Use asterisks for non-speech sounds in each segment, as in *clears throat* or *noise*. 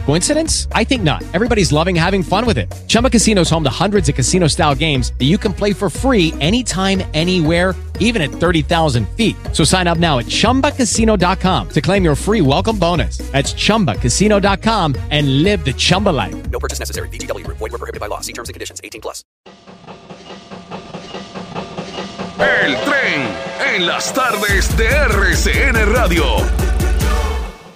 Coincidence? I think not. Everybody's loving having fun with it. Chumba Casino is home to hundreds of casino style games that you can play for free anytime, anywhere, even at 30,000 feet. So sign up now at chumbacasino.com to claim your free welcome bonus. That's chumbacasino.com and live the Chumba life. No purchase necessary. VGW Group. Void were prohibited by law. See terms and conditions. 18 plus. El tren en las tardes de RCN Radio.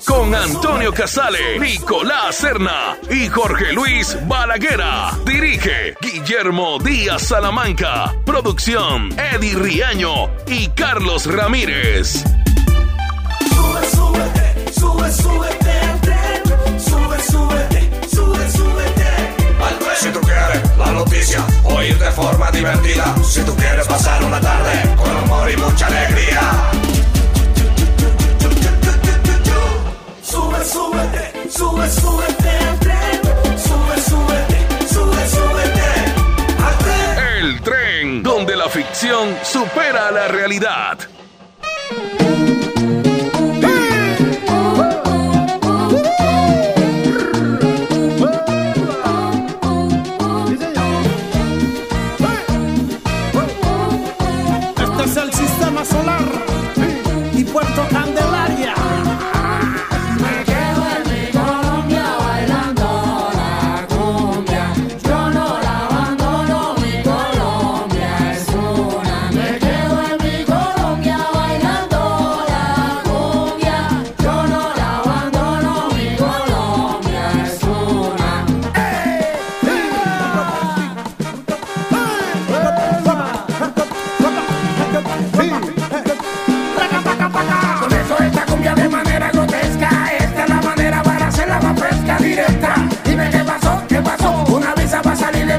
Con Antonio Casale, Nicolás Serna y Jorge Luis Balaguera. Dirige Guillermo Díaz Salamanca. Producción Eddie Riaño y Carlos Ramírez. Sube, súbete, sube, súbete al tren. Sube, súbete, sube, súbete al tren. Si tú quieres la noticia, oír de forma divertida. Si tú quieres pasar una tarde con amor y mucha alegría. Sube, súbete, sube, súbete al tren. Sube, súbete, sube, súbete al tren. El tren donde la ficción supera la realidad.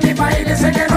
Mi país, dice no.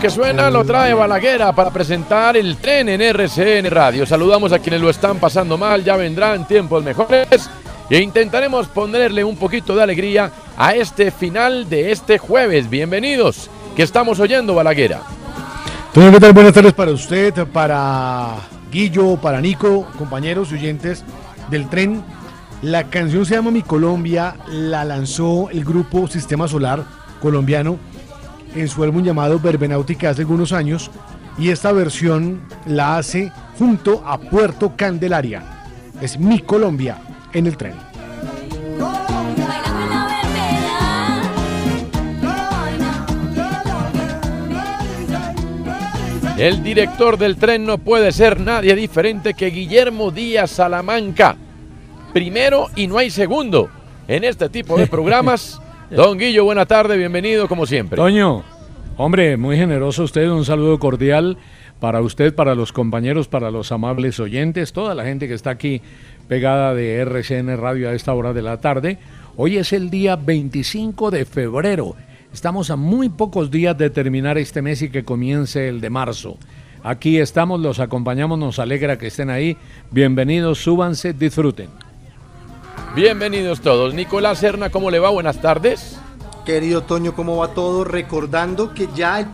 Que suena lo trae Balaguera para presentar el tren en RCN Radio. Saludamos a quienes lo están pasando mal, ya vendrán tiempos mejores e intentaremos ponerle un poquito de alegría a este final de este jueves. Bienvenidos, que estamos oyendo Balaguera. ¿qué tal? Buenas tardes para usted, para Guillo, para Nico, compañeros y oyentes del tren. La canción se llama Mi Colombia, la lanzó el grupo Sistema Solar colombiano en su álbum llamado Verbenáutica hace algunos años y esta versión la hace junto a Puerto Candelaria. Es Mi Colombia en el tren. El director del tren no puede ser nadie diferente que Guillermo Díaz Salamanca. Primero y no hay segundo en este tipo de *laughs* programas. Don Guillo, buena tarde, bienvenido como siempre. Toño, hombre, muy generoso usted, un saludo cordial para usted, para los compañeros, para los amables oyentes, toda la gente que está aquí pegada de RCN Radio a esta hora de la tarde. Hoy es el día 25 de febrero. Estamos a muy pocos días de terminar este mes y que comience el de marzo. Aquí estamos, los acompañamos, nos alegra que estén ahí. Bienvenidos, súbanse, disfruten. Bienvenidos todos. Nicolás Serna, ¿cómo le va? Buenas tardes. Querido Toño, ¿cómo va todo? Recordando que ya el,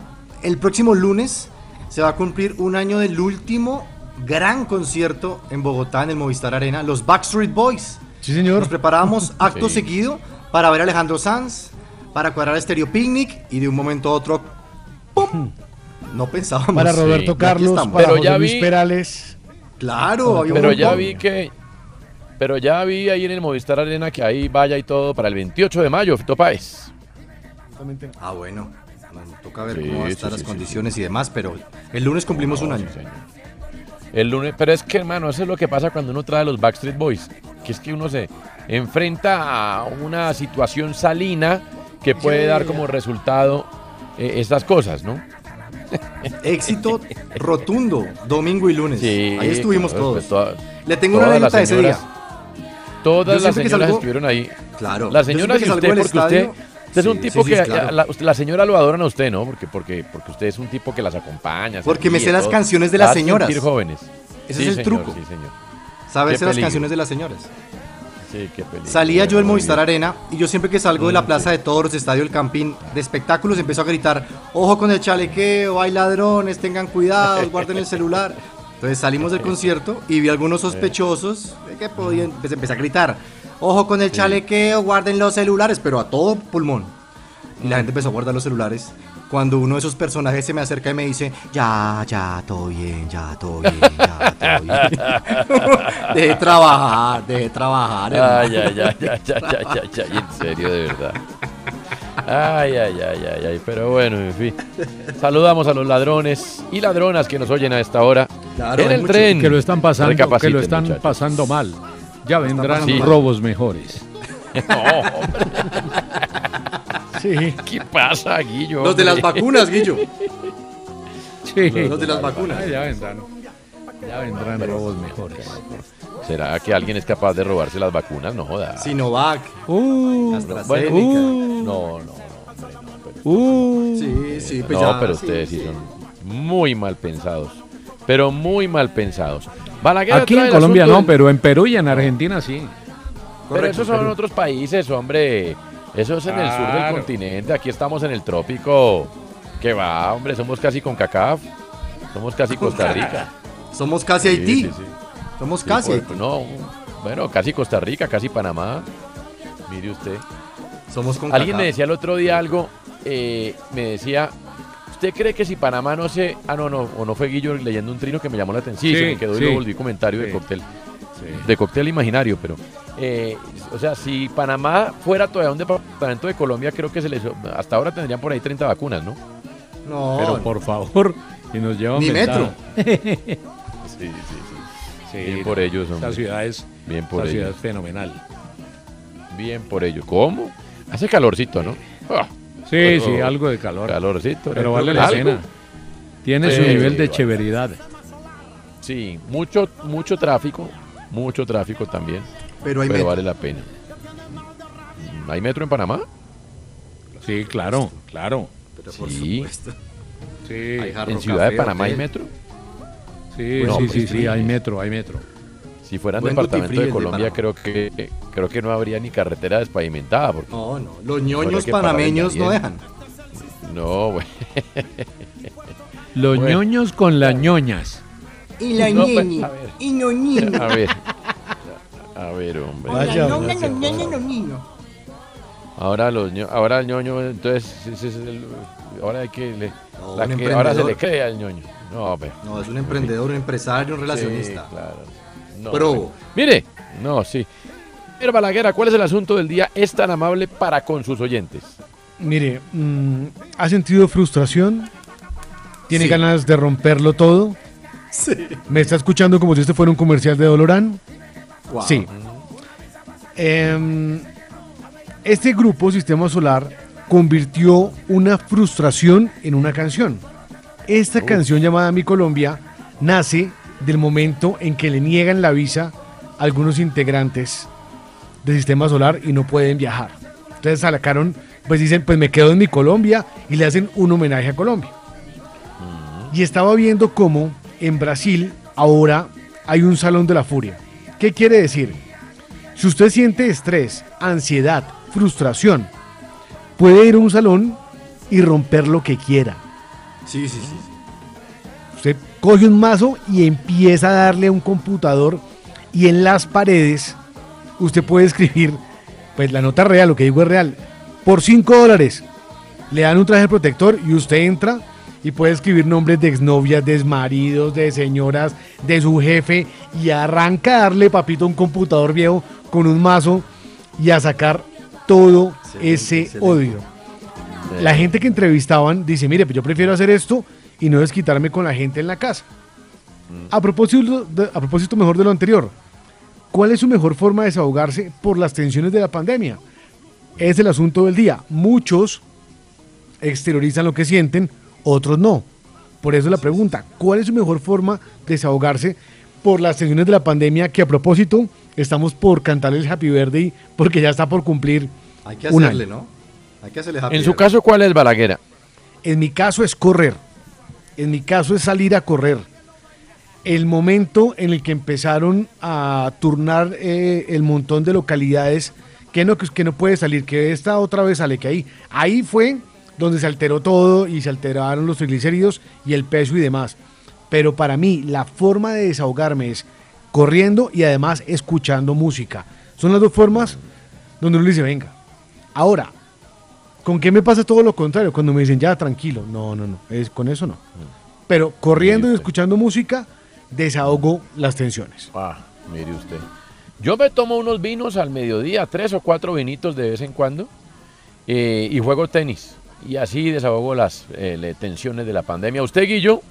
el próximo lunes se va a cumplir un año del último gran concierto en Bogotá, en el Movistar Arena, los Backstreet Boys. Sí, señor. Nos preparábamos *laughs* acto Sí. seguido para ver a Alejandro Sanz, para cuadrar Stereo Picnic y de un momento a otro, ¡pum! No pensábamos. Para Roberto Carlos, para Pero José ya Luis vi- Perales. Claro, había un Pero ya vi que. Pero ya vi ahí en el Movistar Arena que ahí vaya y todo para el 28 de mayo, Fito Páez. Ah, bueno. Bueno, toca ver Sí, cómo van a sí, estar sí, las sí, condiciones y demás, pero el lunes cumplimos un año. sí, señor. El lunes, pero es que hermano, eso es lo que pasa cuando uno trae a los Backstreet Boys, que es que uno se enfrenta a una situación salina que puede dar como resultado eh, estas cosas, ¿no? *laughs* Éxito rotundo, domingo y lunes. Ahí estuvimos claro, todos. pues, toda- Le tengo una anécdota de ese día. Todas las que señoras salgo- estuvieron ahí. Claro. Las yo señoras y siempre que usted, porque usted, estadio- usted es un Sí, tipo sí, que sí, claro. la, la señora lo adoran a usted, ¿no? Porque, porque, porque usted es un tipo que las acompaña. Porque me sé las todo. canciones de las señoras. jóvenes. Ese Sí, es el señor, truco. Sí, señor. Saberse las canciones de las señoras. Sí, qué peligro. Salía yo del Movistar. Arena y yo siempre que salgo de la Mm, Plaza de Toros, Estadio El Campín, de espectáculos, empiezo a gritar, ojo con el chalequeo, hay ladrones, tengan cuidado, guarden el celular. *laughs* Entonces salimos del concierto y vi algunos sospechosos que podían, pues empecé a gritar, ojo con el chalequeo, guarden los celulares, pero a todo pulmón. Y la gente empezó a guardar los celulares. Cuando uno de esos personajes se me acerca y me dice, ya, ya, todo bien, ya, todo bien, ya, todo bien. *laughs* deje de trabajar, deje de trabajar. Ay, hermano. ay, ay, ay, ay, ay, ay, ay, en serio, de verdad. Ay, ay, ay, ay, ay, pero bueno, en fin. Saludamos a los ladrones y ladronas que nos oyen a esta hora Claro, en el tren. Que lo están pasando, que Recapaciten, lo están muchachos. pasando mal. Ya vendrán robos mejores. *laughs* No, hombre, Sí, ¿qué pasa, Guillo? Los de las vacunas, Guillo. sí. Los de las vacunas. Ay, Ya vendrán. Ya vendrán robos mejores. ¿Será que alguien es capaz de robarse las vacunas? No joda. Sinovac, Uh, AstraZeneca. No, no, hombre, no. pero- uh. Sí, sí, pues no, ya, pero sí, ustedes sí, sí. son muy mal pensados. Pero muy mal pensados. Balaguer Aquí en Colombia no, del- pero en Perú y en Argentina sí. Pero esos son Perú. otros países, hombre. Eso es en el sur del continente. Aquí estamos en el trópico. Que va, hombre, somos casi con CACAF. Somos casi Costa Rica. Somos casi Sí, Haití. sí, sí. Somos Sí, casi por- Haití. no, bueno, casi Costa Rica, casi Panamá. Mire usted. Somos con Alguien me decía el otro día algo, eh, me decía, ¿usted cree que si Panamá no se... Ah, no, no, o no fue Guillo leyendo un trino que me llamó la atención, sí, se me quedó y lo volví comentario de Sí. cóctel, de cóctel imaginario, pero... eh, o sea, si Panamá fuera todavía un departamento de Colombia, creo que se les... Hasta ahora tendrían por ahí 30 vacunas, ¿no? No, Pero por favor, y nos llevan Ni ventaja. *laughs* Sí, sí, sí. Sí, Bien por ellos, Esta hombre. ciudad es, Bien por esta ciudad ellos. es fenomenal. Bien por ellos. ¿Cómo? Hace calorcito, ¿no? Ah, Sí, Oh, sí, algo de calor. calorcito. Pero vale la ¿Algo? pena. Tiene su Sí, nivel sí, de vale. chéveridad. Sí, mucho, mucho tráfico, mucho tráfico también, pero hay pero metro. vale la pena. ¿Hay metro en Panamá? Sí, claro, claro. Pero por Sí. supuesto. Sí, ¿En Ciudad de café, Panamá hay metro? sí, No, sí, pues, sí, sí. sí, hay metro, hay metro. Si fuera en Buen departamento de Colombia, creo que creo que no habría ni carretera despavimentada. Porque, No, no. Los ñoños panameños no dejan. no, güey. Los Bueno. ñoños con las ñoñas. Y la *laughs* No, pues, ñeñe. Y no niño. A ver. A ver, hombre. No no niño. Ahora los ño- ahora el ñoño, entonces ese es el- ahora hay que le- No, la un que- ahora se le cree al ñoño. No, pero. No, es un emprendedor, un empresario, un relacionista. Sí, claro. No, Pro. Mire, no, sí. Pero Balaguer, ¿cuál es el asunto del día? Es tan amable para con sus oyentes. Mire, mm, ¿ha sentido frustración? ¿Tiene Sí. ganas de romperlo todo? Sí. ¿Me está escuchando como si este fuera un comercial de Dolorán? Wow. Sí. Em, este grupo, Sistema Solar, convirtió una frustración en una canción. Esta canción llamada Mi Colombia nace del momento en que le niegan la visa a algunos integrantes del Sistema Solar y no pueden viajar. Entonces sacaron, pues dicen, pues me quedo en mi Colombia y le hacen un homenaje a Colombia. Y estaba viendo cómo en Brasil ahora hay un salón de la furia. ¿Qué quiere decir? Si usted siente estrés, ansiedad, frustración, puede ir a un salón y romper lo que quiera. Sí, sí, sí. Coge un mazo y empieza a darle a un computador y en las paredes usted puede escribir, pues la nota real, lo que digo es real, por 5 dólares le dan un traje protector y usted entra y puede escribir nombres de exnovias, de exmaridos, de señoras, de su jefe y arranca a darle papito a un computador viejo con un mazo y a sacar todo Excelente, ese excelente. odio. La gente que entrevistaban dice, mire, pues yo prefiero hacer esto y no desquitarme con la gente en la casa. A propósito, de- a propósito mejor de lo anterior, ¿cuál es su mejor forma de desahogarse por las tensiones de la pandemia? Es el asunto del día. Muchos exteriorizan lo que sienten, otros no. Por eso la pregunta, ¿cuál es su mejor forma de desahogarse por las tensiones de la pandemia? Que a propósito, estamos por cantarle el Happy Birthday porque ya está por cumplir Hay que un hacerle, año. ¿no? Hay que hacerle happy En su birthday. caso, ¿cuál es Balaguer? En mi caso es correr. En mi caso es salir a correr. El momento en el que empezaron a turnar eh, el montón de localidades que no, que no puede salir, que esta otra vez sale, que ahí, ahí fue donde se alteró todo y se alteraron los triglicéridos y el peso y demás. Pero para mí la forma de desahogarme es corriendo y además escuchando música. Son las dos formas donde uno dice, venga. Ahora, ¿Con qué me pasa todo lo contrario? Cuando me dicen, ya, tranquilo. No, no, no. Es, con eso no. Pero corriendo y escuchando música, desahogo las tensiones. Ah, mire usted. Yo me tomo unos vinos al mediodía, tres o cuatro vinitos de vez en cuando, eh, y juego tenis. Y así desahogo las eh, tensiones de la pandemia. ¿Usted, Guillo?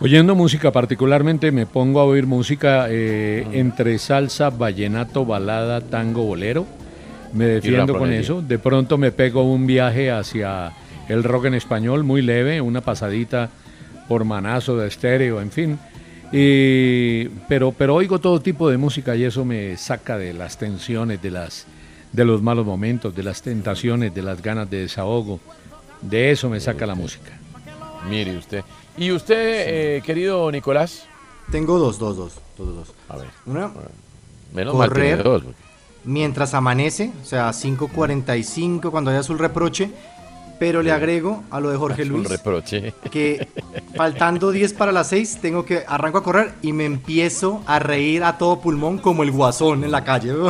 Oyendo música, particularmente me pongo a oír música eh, entre salsa, vallenato, balada, tango, bolero. Me defiendo con eso. De pronto me pego un viaje hacia el rock en español, muy leve, una pasadita por manazo de estéreo, en fin. Y- pero, pero oigo todo tipo de música y eso me saca de las tensiones, de, las, de los malos momentos, de las tentaciones, de las ganas de desahogo. De eso me saca la música. Mire usted. ¿Y usted, eh, querido Nicolás? Tengo dos, dos, dos, dos, dos. A ver. Una, Menos mal tiene correr dos. porque- mientras amanece, o sea, 5.45 cuando haya azul reproche, pero le agrego a lo de Jorge *laughs* Un Luis reproche. que faltando 10 para las 6 tengo que arranco a correr y me empiezo a reír a todo pulmón como el guasón en la calle. *laughs*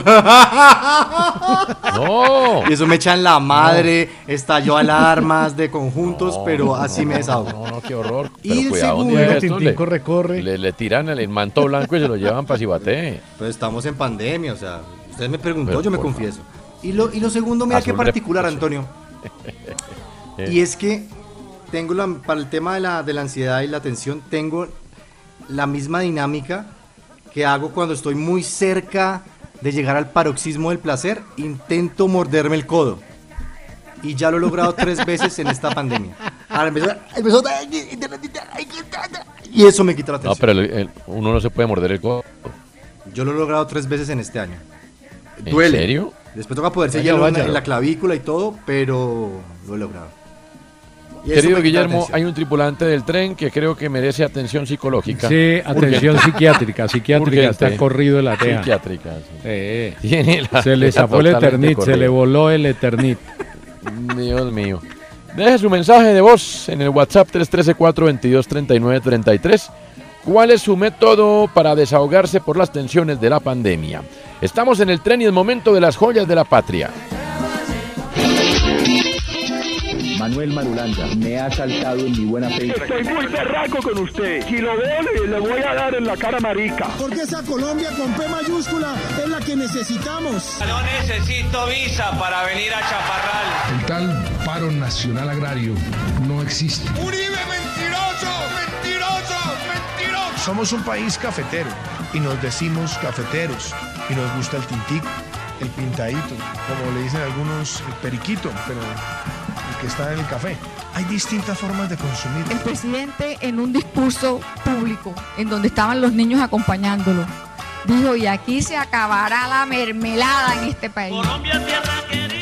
No. Y eso me echan la madre, estalló alarmas de conjuntos, No, pero así me desahogo. No, no, qué horror. Y Pero el cuidado, un segundo, Tintín le, corre, corre. le, le tiran el manto blanco y se lo llevan para Cibate. Pues estamos en pandemia, o sea, usted me preguntó, Pero yo me confieso. Y lo, y lo segundo, mira qué particular. Antonio. *laughs* Y es que tengo la, para el tema de la, de la ansiedad y la tensión, tengo la misma dinámica que hago cuando estoy muy cerca de llegar al paroxismo del placer, intento morderme el codo. Y ya lo he logrado tres veces en esta pandemia. Ahora empezó, empezó- y eso me quita la No, tensión. pero el- el- uno no se puede morder el codo. Yo lo he logrado tres veces en este año. ¿En Duele. serio? Después toca poderse Vaya, hielo en, vaya. en la clavícula y todo, pero lo he logrado. Y Querido Guillermo, hay un tripulante del tren que creo que merece atención psicológica. Sí, atención Urgente. psiquiátrica, psiquiátrica, Urgente. está corrido de la teja. Psiquiátrica. sí. Eh, Tiene la se le zafó el Eternit, se le voló el Eternit. Dios mío. Deje su mensaje de voz en el WhatsApp 313-422-3933 ¿Cuál es su método para desahogarse por las tensiones de la pandemia? Estamos en el tren y el momento de las joyas de la patria. Manuel Marulanda me ha saltado en mi buena fe. Estoy muy berraco con usted. Si lo veo, le, le voy a dar en la cara marica. Porque esa Colombia con P mayúscula es la que necesitamos. No necesito visa para venir a Chaparral. El tal paro nacional agrario no existe. ¡Uribe mentiroso! ¡Mentiroso! Somos un país cafetero y nos decimos cafeteros y nos gusta el tintico, el pintadito, como le dicen algunos, el periquito, pero el que está en el café. Hay distintas formas de consumir. El presidente en un discurso público en donde estaban los niños acompañándolo dijo y aquí se acabará la mermelada en este país. Colombia, tierra querida,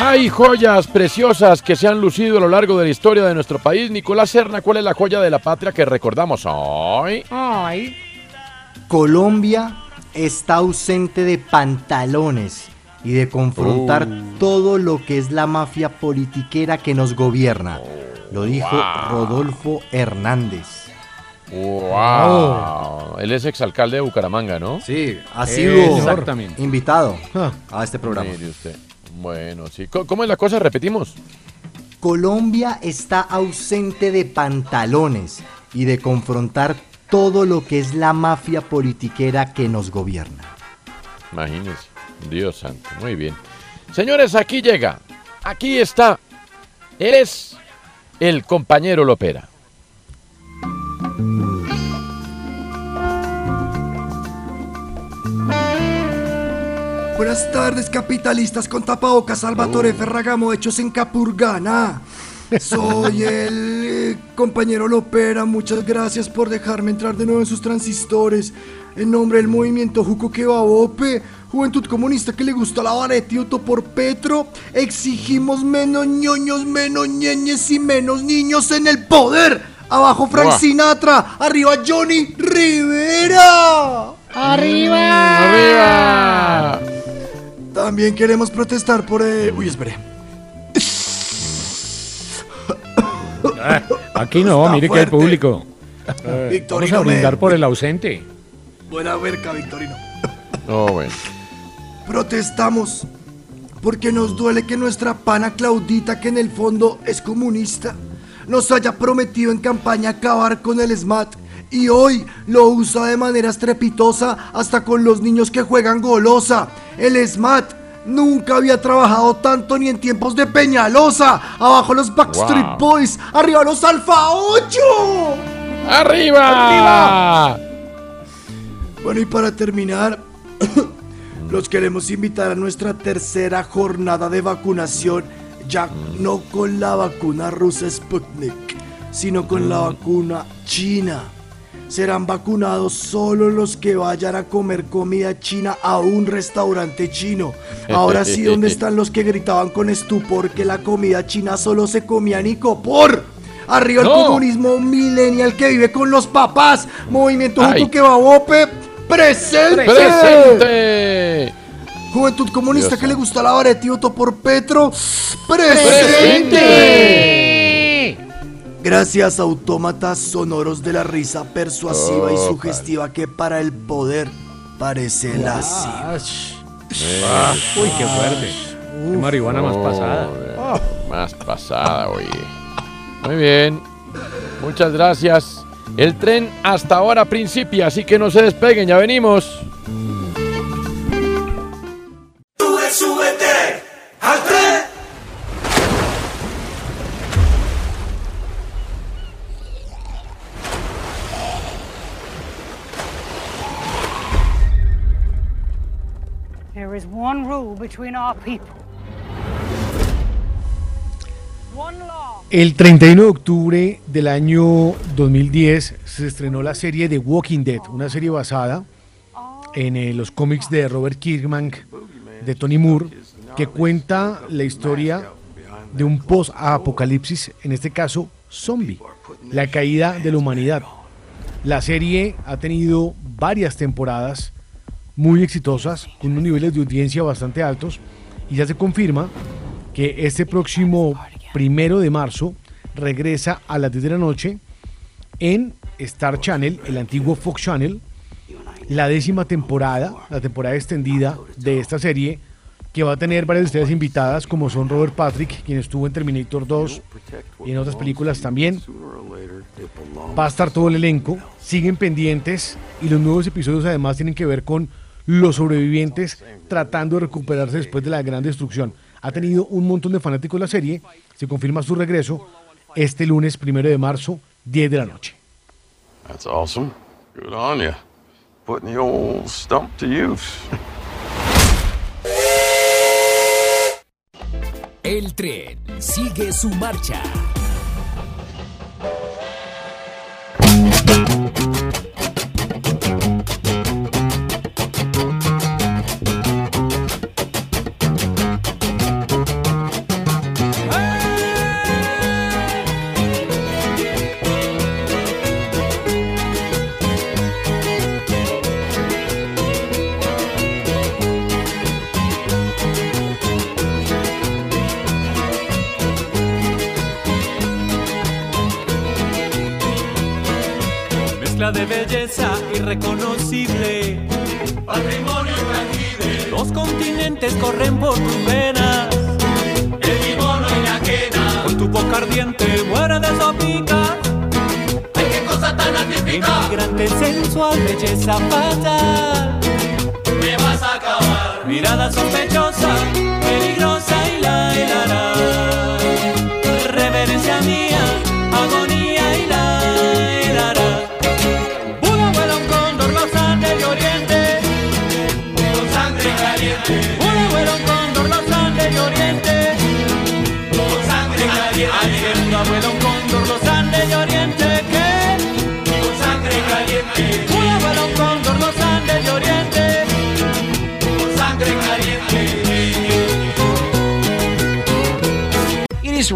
Hay joyas preciosas que se han lucido a lo largo de la historia de nuestro país. Nicolás Serna, ¿cuál es la joya de la patria que recordamos hoy? Ay. Colombia está ausente de pantalones y de confrontar Uh. todo lo que es la mafia politiquera que nos gobierna. Lo dijo Wow. Rodolfo Hernández. ¡Wow! Él es exalcalde de Bucaramanga, ¿no? Sí, ha sido Exactamente. invitado a este programa. Mire usted. Bueno, sí. ¿Cómo- ¿Cómo es la cosa? Repetimos. Colombia está ausente de pantalones y de confrontar todo lo que es la mafia politiquera que nos gobierna. Imagínense. Dios santo. Muy bien. Señores, aquí llega. Aquí está. Él es el compañero Lopera. Buenas tardes, capitalistas con tapabocas Salvatore Ferragamo, hechos en Capurgana. Soy el eh, compañero Lopera, muchas gracias por dejarme entrar de nuevo en sus transistores. En nombre del movimiento Juco Kebabope, Juventud Comunista que le gusta la Varetioto por Petro, exigimos menos ñoños, menos ñeñes y menos niños en el poder. Abajo Frank. Sinatra, arriba Johnny Rivera. ¡Arriba! ¡Arriba! También queremos protestar por el... Uy, espere. Ah, Aquí no, Está mire que hay público. Eh, *laughs* Victorino, Vamos a brindar me- por el ausente. Buena verca, Victorino. No, bueno. Protestamos porque nos duele que nuestra pana Claudita, que en el fondo es comunista, nos haya prometido en campaña acabar con el SMAT y hoy lo usa de manera estrepitosa hasta con los niños que juegan golosa. El SMAT nunca había trabajado tanto ni en tiempos de Peñalosa. Abajo los Backstreet Wow. Boys, arriba los Alfa 8. ¡Arriba! Bueno, y para terminar, *coughs* los queremos invitar a nuestra tercera jornada de vacunación, ya no con la vacuna rusa Sputnik, sino con la vacuna china. Serán vacunados solo los que vayan a comer comida china a un restaurante chino. Ahora sí, ¿dónde *laughs* están los que gritaban con estupor que la comida china solo se comía en Icopor? Arriba el comunismo millennial que vive con los papás. Movimiento. Juco que Babope. ¡Presente! ¡Presente! Juventud comunista Dios que le gusta la varetioto por Petro. ¡Presente! Gracias, autómatas sonoros de la risa persuasiva y Oh, sugestiva que para el poder parece la Ah, uy, qué fuerte. Qué marihuana más Oh, pasada. Más pasada, oye. Muy bien. Muchas gracias. El tren hasta ahora principia, así que no se despeguen, ya venimos. There is one rule between our people. El 31 de octubre del año 2010 se estrenó la serie The Walking Dead, una serie basada en eh, los cómics de Robert Kirkman, de Tony Moore, que cuenta la historia de un post-apocalipsis, en este caso zombie, la caída de la humanidad. La serie ha tenido varias temporadas muy exitosas, con unos niveles de audiencia bastante altos, y ya se confirma que este próximo primero de marzo regresa a las 10 de la noche en Star Channel, el antiguo Fox Channel, la décima temporada, la temporada extendida de esta serie, que va a tener varias de ustedes invitadas, como son Robert Patrick, quien estuvo en Terminator 2 y en otras películas también. Va a estar todo el elenco, siguen pendientes y los nuevos episodios además tienen que ver con los sobrevivientes tratando de recuperarse después de la gran destrucción. Ha tenido un montón de fanáticos la serie, se confirma su regreso este lunes primero de marzo, 10 de la noche. That's awesome. Good on you. Putting the old stump to use. *laughs* El tren sigue su marcha. Belleza irreconocible. Patrimonio intangible. Los continentes corren por tus venas. El mi mono inajena. Con tu boca ardiente muere de sopica. Ay, qué cosa tan atípica. Inmigrante sensual, belleza fatal. Me vas a acabar. Mirada sospechosa, peligrosa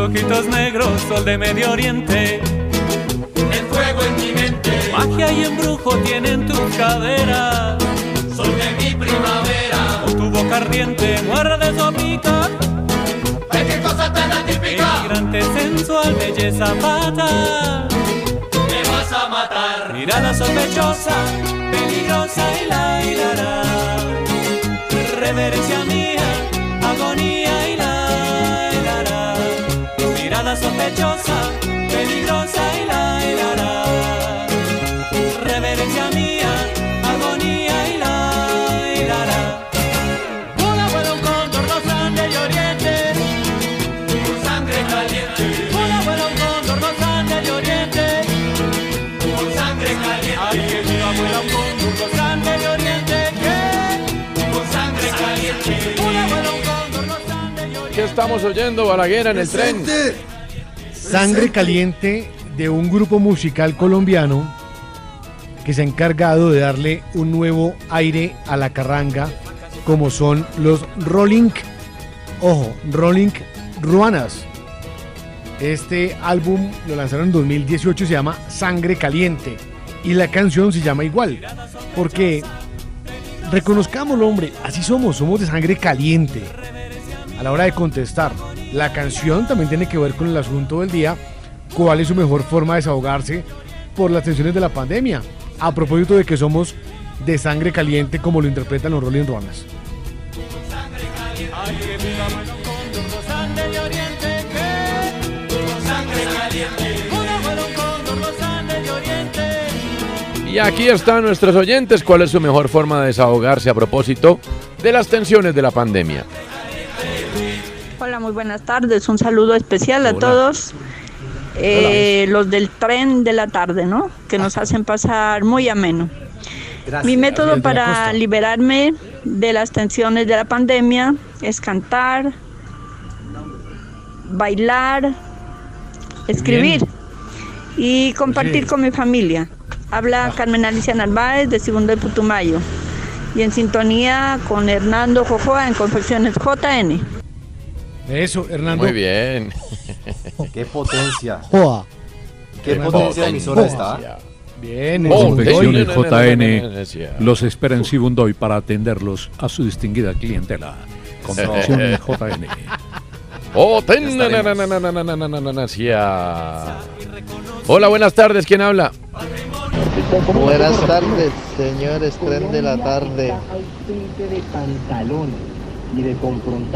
Ojitos negros, sol de Medio Oriente. El fuego en mi mente. Magia y embrujo tienen tus caderas. Sol de mi primavera. Con tu boca ardiente, muerde de sopica. Ay, qué cosa tan atípica. Migrante sensual, belleza fatal. Me vas a matar. Mirada sospechosa, peligrosa y la hilará. Reverencia agonía sospechosa, peligrosa y la hilará. Reverencia mía, agonía y la hilará. Un cóndor, los Andes de Oriente. Con sangre caliente. Un cóndor, los Andes de Oriente. Con sangre caliente. Alguien una vuela un cóndor, los Andes de Oriente. ¿Qué? Con sangre caliente. Una vuela un cóndor, los Andes de Oriente. ¿Qué estamos oyendo, Balaguer, en el tren? Sangre caliente de un grupo musical colombiano que se ha encargado de darle un nuevo aire a la carranga, como son los Rolling, ojo, Rolling Ruanas. Este álbum lo lanzaron en 2018 y se llama Sangre Caliente. Y la canción se llama igual, porque reconozcámoslo, hombre, así somos, somos de sangre caliente a la hora de contestar. La canción también tiene que ver con el asunto del día, cuál es su mejor forma de desahogarse por las tensiones de la pandemia. A propósito de que somos de sangre caliente como lo interpretan los Rolling Runners. Y aquí están nuestros oyentes. ¿Cuál es su mejor forma de desahogarse a propósito de las tensiones de la pandemia? Muy buenas tardes. Un saludo especial a Hola. todos eh, los del tren de la tarde, ¿no? Que nos hacen pasar muy ameno. Mi método para liberarme de las tensiones de la pandemia es cantar, bailar, escribir y compartir Oye. con mi familia. Habla Carmen Alicia Narváez de Segundo de Putumayo y en sintonía con Hernando Jojoa en Confecciones JN. Eso, Hernando. Muy bien. *laughs* Qué potencia. Qué, potencia emisora está. ¿eh? Bien, oh, JN los espera en Sibundoy para atenderlos a su distinguida clientela. Confecciones *laughs* JN. Oh, ten, Hola, buenas tardes, ¿quién habla? Buenas tardes, señores, tren de la tarde.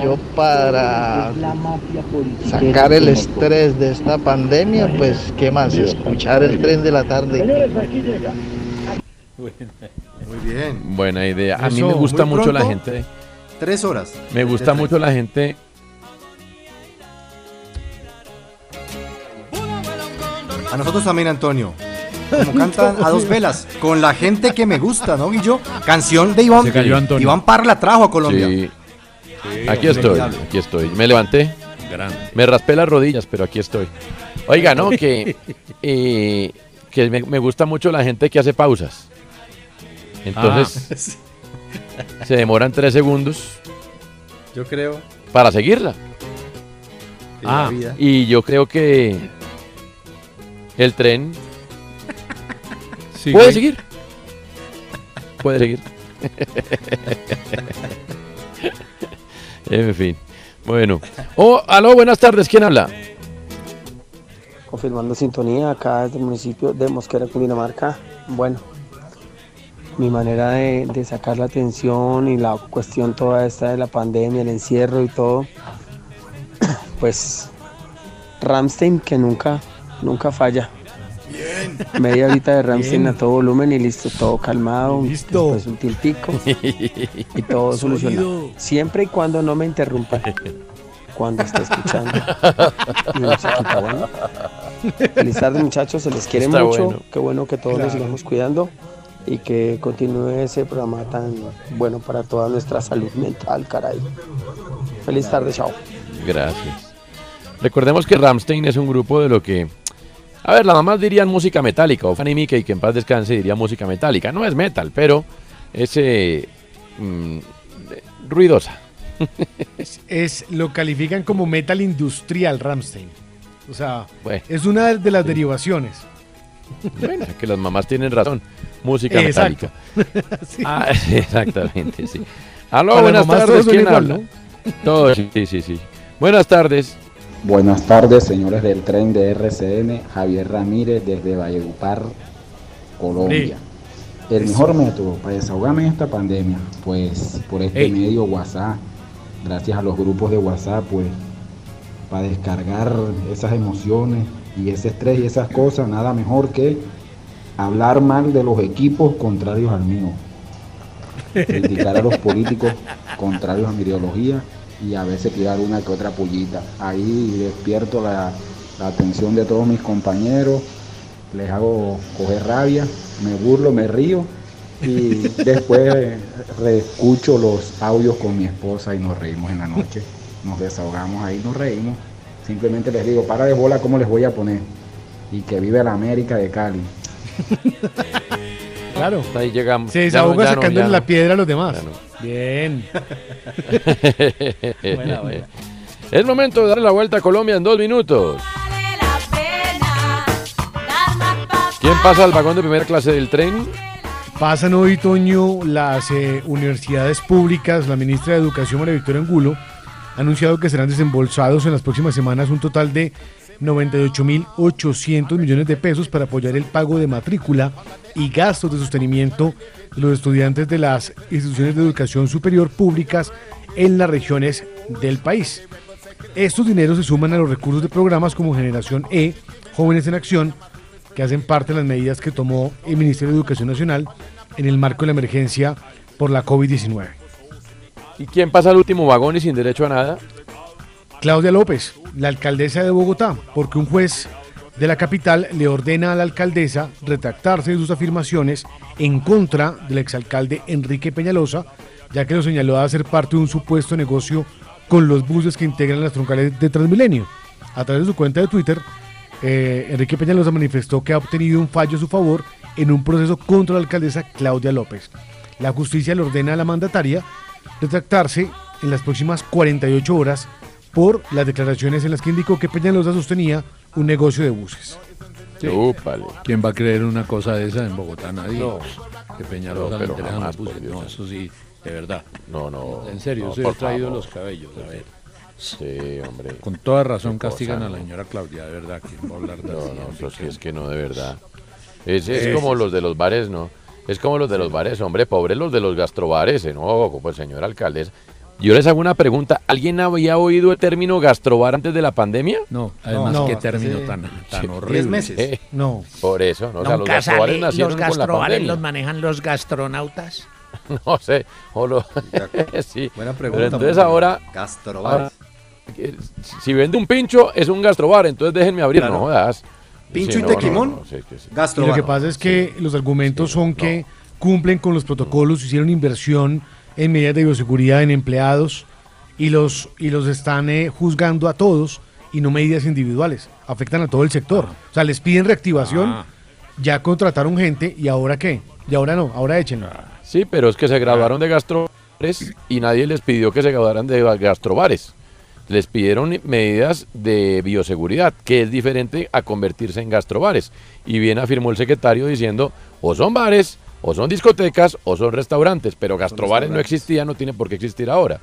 Yo para sacar el estrés de esta pandemia, pues qué más, escuchar el tren de la tarde. Muy bien. Buena idea. A mí Eso, me gusta mucho la gente. Tres horas. Me gusta De mucho la gente. A nosotros también, Antonio. Como cantan a dos velas, con la gente que me gusta, ¿no, Guillo? Canción de Iván. Se cayó Antonio. Iván Parra la trajo a Colombia. Sí. Aquí estoy, aquí estoy. Me levanté. Me raspé las rodillas, pero aquí estoy. Oiga, no, *laughs* que, eh, que me, me gusta mucho la gente que hace pausas. Entonces, *laughs* se demoran tres segundos Yo creo. para seguirla. vida- y yo creo que el tren *laughs* Sigue. puede seguir. Puede seguir. En fin. Bueno. Oh, aló, buenas tardes. ¿Quién habla? Confirmando sintonía acá desde el municipio de Mosquera, Cundinamarca. Bueno, mi manera de, de sacar la atención y la cuestión toda esta de la pandemia, el encierro y todo, *clears throat* pues Ramstein que nunca, nunca falla. Media horita de Ramstein a todo volumen y listo, todo calmado, después un tintico y todo *laughs* solucionado. Siempre y cuando no me interrumpa cuando esté escuchando musiquita, bueno. Feliz tarde muchachos, se les quiere Está mucho, bueno. qué bueno que todos nos Claro. sigamos cuidando y que continúe ese programa tan bueno para toda nuestra salud mental, caray. Feliz tarde, chao. Gracias. Recordemos que Ramstein es un grupo de lo que. A ver, las mamás dirían música metálica, o Fanny Mickey, que en paz descanse, diría música metálica. No es metal, pero es eh, mm, ruidosa. Es, lo califican como metal industrial Ramstein. O sea, Bueno. es una de las derivaciones. Bueno, que las mamás tienen razón. Música Exacto. metálica. *laughs* Sí. Ah, sí, exactamente, sí. Aló, Para buenas tardes. ¿Quién igual, habla? Todos, sí, sí, sí. Buenas tardes. Buenas tardes, señores del tren de RCN, Javier Ramírez desde Valledupar, Colombia. El mejor método para desahogarme en esta pandemia, pues por este Ey. medio WhatsApp, gracias a los grupos de WhatsApp, pues para descargar esas emociones y ese estrés y esas cosas, nada mejor que hablar mal de los equipos contrarios al mío, *laughs* criticar a los políticos contrarios a mi ideología y a veces tirar una que otra pullita. Ahí despierto la, la atención de todos mis compañeros, les hago coger rabia, me burlo, me río y *laughs* después reescucho los audios con mi esposa y nos reímos en la noche, *laughs* nos desahogamos ahí, nos reímos. Simplemente les digo, para de bola, ¿cómo les voy a poner? Y que vive la América de Cali. *laughs* Claro. Ahí llegamos. Se desahoga no, no. la piedra a los demás. Bien. *laughs* Buena, buena. Es momento de darle la vuelta a Colombia en dos minutos. ¿Quién pasa al vagón de primera clase del tren? Pasan hoy, Toño, las eh, universidades públicas, la ministra de Educación, María Victoria Angulo, ha anunciado que serán desembolsados en las próximas semanas un total de 98.800 millones de pesos para apoyar el pago de matrícula y gastos de sostenimiento de los estudiantes de las instituciones de educación superior públicas en las regiones del país. Estos dineros se suman a los recursos de programas como Generación E, Jóvenes en Acción, que hacen parte de las medidas que tomó el Ministerio de Educación Nacional en el marco de la emergencia por la COVID-19. ¿Y quién pasa al último vagón y sin derecho a nada? Claudia López, la alcaldesa de Bogotá, porque un juez de la capital le ordena a la alcaldesa retractarse de sus afirmaciones en contra del exalcalde Enrique Peñalosa, ya que lo señaló de ser parte de un supuesto negocio con los buses que integran las troncales de Transmilenio. A través de su cuenta de Twitter, eh, Enrique Peñalosa manifestó que ha obtenido un fallo a su favor en un proceso contra la alcaldesa Claudia López. La justicia le ordena a la mandataria retractarse en las próximas 48 horas por las declaraciones en las que indicó que Peñalosa sostenía un negocio de buses. Úpale. ¿Quién va a creer una cosa de esa en Bogotá? Nadie. No. Que Peñalosa No, le pero entregan jamás, los buses. No, eso sí, de verdad. No, no. En serio, no, se ha traído favor. los cabellos. A ver. Sí, hombre. Con toda razón cosa, castigan a la señora Claudia, de verdad. ¿Quién va a hablar de No, no, eso sí es que no, de verdad. Es, es Es- como los de los bares, ¿no? Es como los de los bares, hombre, pobres los de los gastrobares, ¿eh? no, pues señora alcaldesa. Yo les hago una pregunta, ¿alguien había oído el término gastrobar antes de la pandemia? No, además, No, qué no, término sí. tan, tan Sí, horrible. diez meses. Eh, No. por eso, ¿no? O sea, los gastrobares sale, nacieron los con la gastrobares pandemia. los manejan los gastronautas. *laughs* No sé, o lo- *laughs* sí. Buena Pero pregunta. entonces porque ahora, que si vende un pincho, es un gastrobar, entonces déjenme abrir, Claro. no jodas. Pincho Sí, y tequimón. no, sí, que sí. Y Gastrobar. lo que pasa es que los argumentos son que cumplen con los protocolos, hicieron inversión en medidas de bioseguridad en empleados y los, y los están eh, juzgando a todos y no medidas individuales. Afectan a todo el sector. O sea, les piden reactivación, Ah. ya contrataron gente y ahora qué? Y ahora no, ahora échenlo. Sí, pero es que se graduaron de gastrobares y nadie les pidió que se graduaran de gastrobares. Les pidieron medidas de bioseguridad, que es diferente a convertirse en gastrobares. Y bien afirmó el secretario diciendo, o son bares, o son discotecas, o son restaurantes, pero gastrobares no restaurantes. existía, no tiene por qué existir ahora.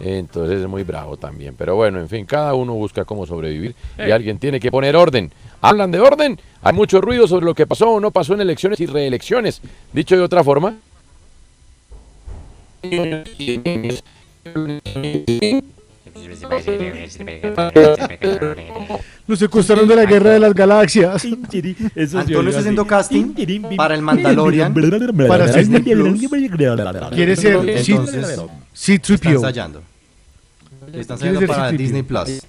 Entonces es muy bravo también. Pero bueno, en fin, cada uno busca cómo sobrevivir y alguien tiene que poner orden. Hablan de orden, hay mucho ruido sobre lo que pasó o no pasó en elecciones y reelecciones. Dicho de otra forma, Los secuestraron de la guerra de las galaxias. Antonio está haciendo casting para el Mandalorian. Para Disney Plus. Quiere ser Entonces, C- está C-3PO. ensayando. Está ¿Quiere ensayando ser para C-3PO? Disney Plus.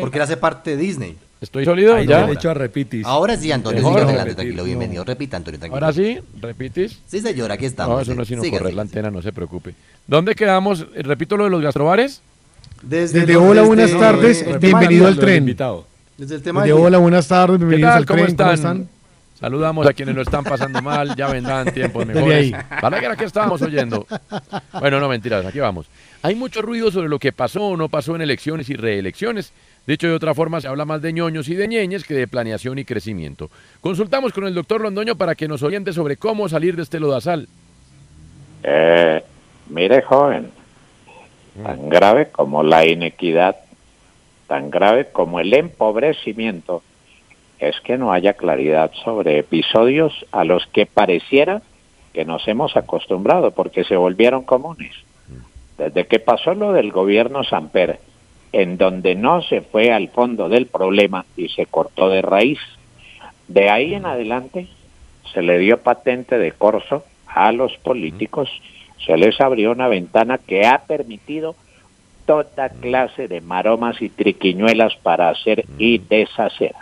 Porque él hace parte de Disney. estoy sólido Hay ya. derecho a repitis. Ahora sí, Antonio, adelante, tranquilo, bienvenido. Repita, Antonio, tranquilo. Ahora sí, repites. Sí, señor, aquí estamos. No, eso no es sino Siga, correr siga. la antena, no se preocupe. ¿Dónde quedamos? Eh, Repito lo de los gastrobares. Desde, hola, desde- buenas tardes, bienvenido al tren. invitado. Desde el tema Desde del- hola, buenas tardes, ¿Qué bienvenidos al ¿Cómo tren. ¿Cómo están? Saludamos a quienes lo están pasando mal, ya vendrán tiempos mejores. ahí. Para que estábamos oyendo. Bueno, no mentiras, aquí vamos. Hay mucho ruido sobre lo que pasó o no pasó en elecciones y reelecciones. Dicho de otra forma, se habla más de ñoños y de ñeñes que de planeación y crecimiento. Consultamos con el doctor Londoño para que nos oriente sobre cómo salir de este lodazal. Eh, mire, joven, tan grave como la inequidad, tan grave como el empobrecimiento, es que no haya claridad sobre episodios a los que pareciera que nos hemos acostumbrado porque se volvieron comunes. Desde que pasó lo del gobierno Samper, en donde no se fue al fondo del problema y se cortó de raíz, de ahí en adelante se le dio patente de corso a los políticos, se les abrió una ventana que ha permitido toda clase de maromas y triquiñuelas para hacer y deshacer.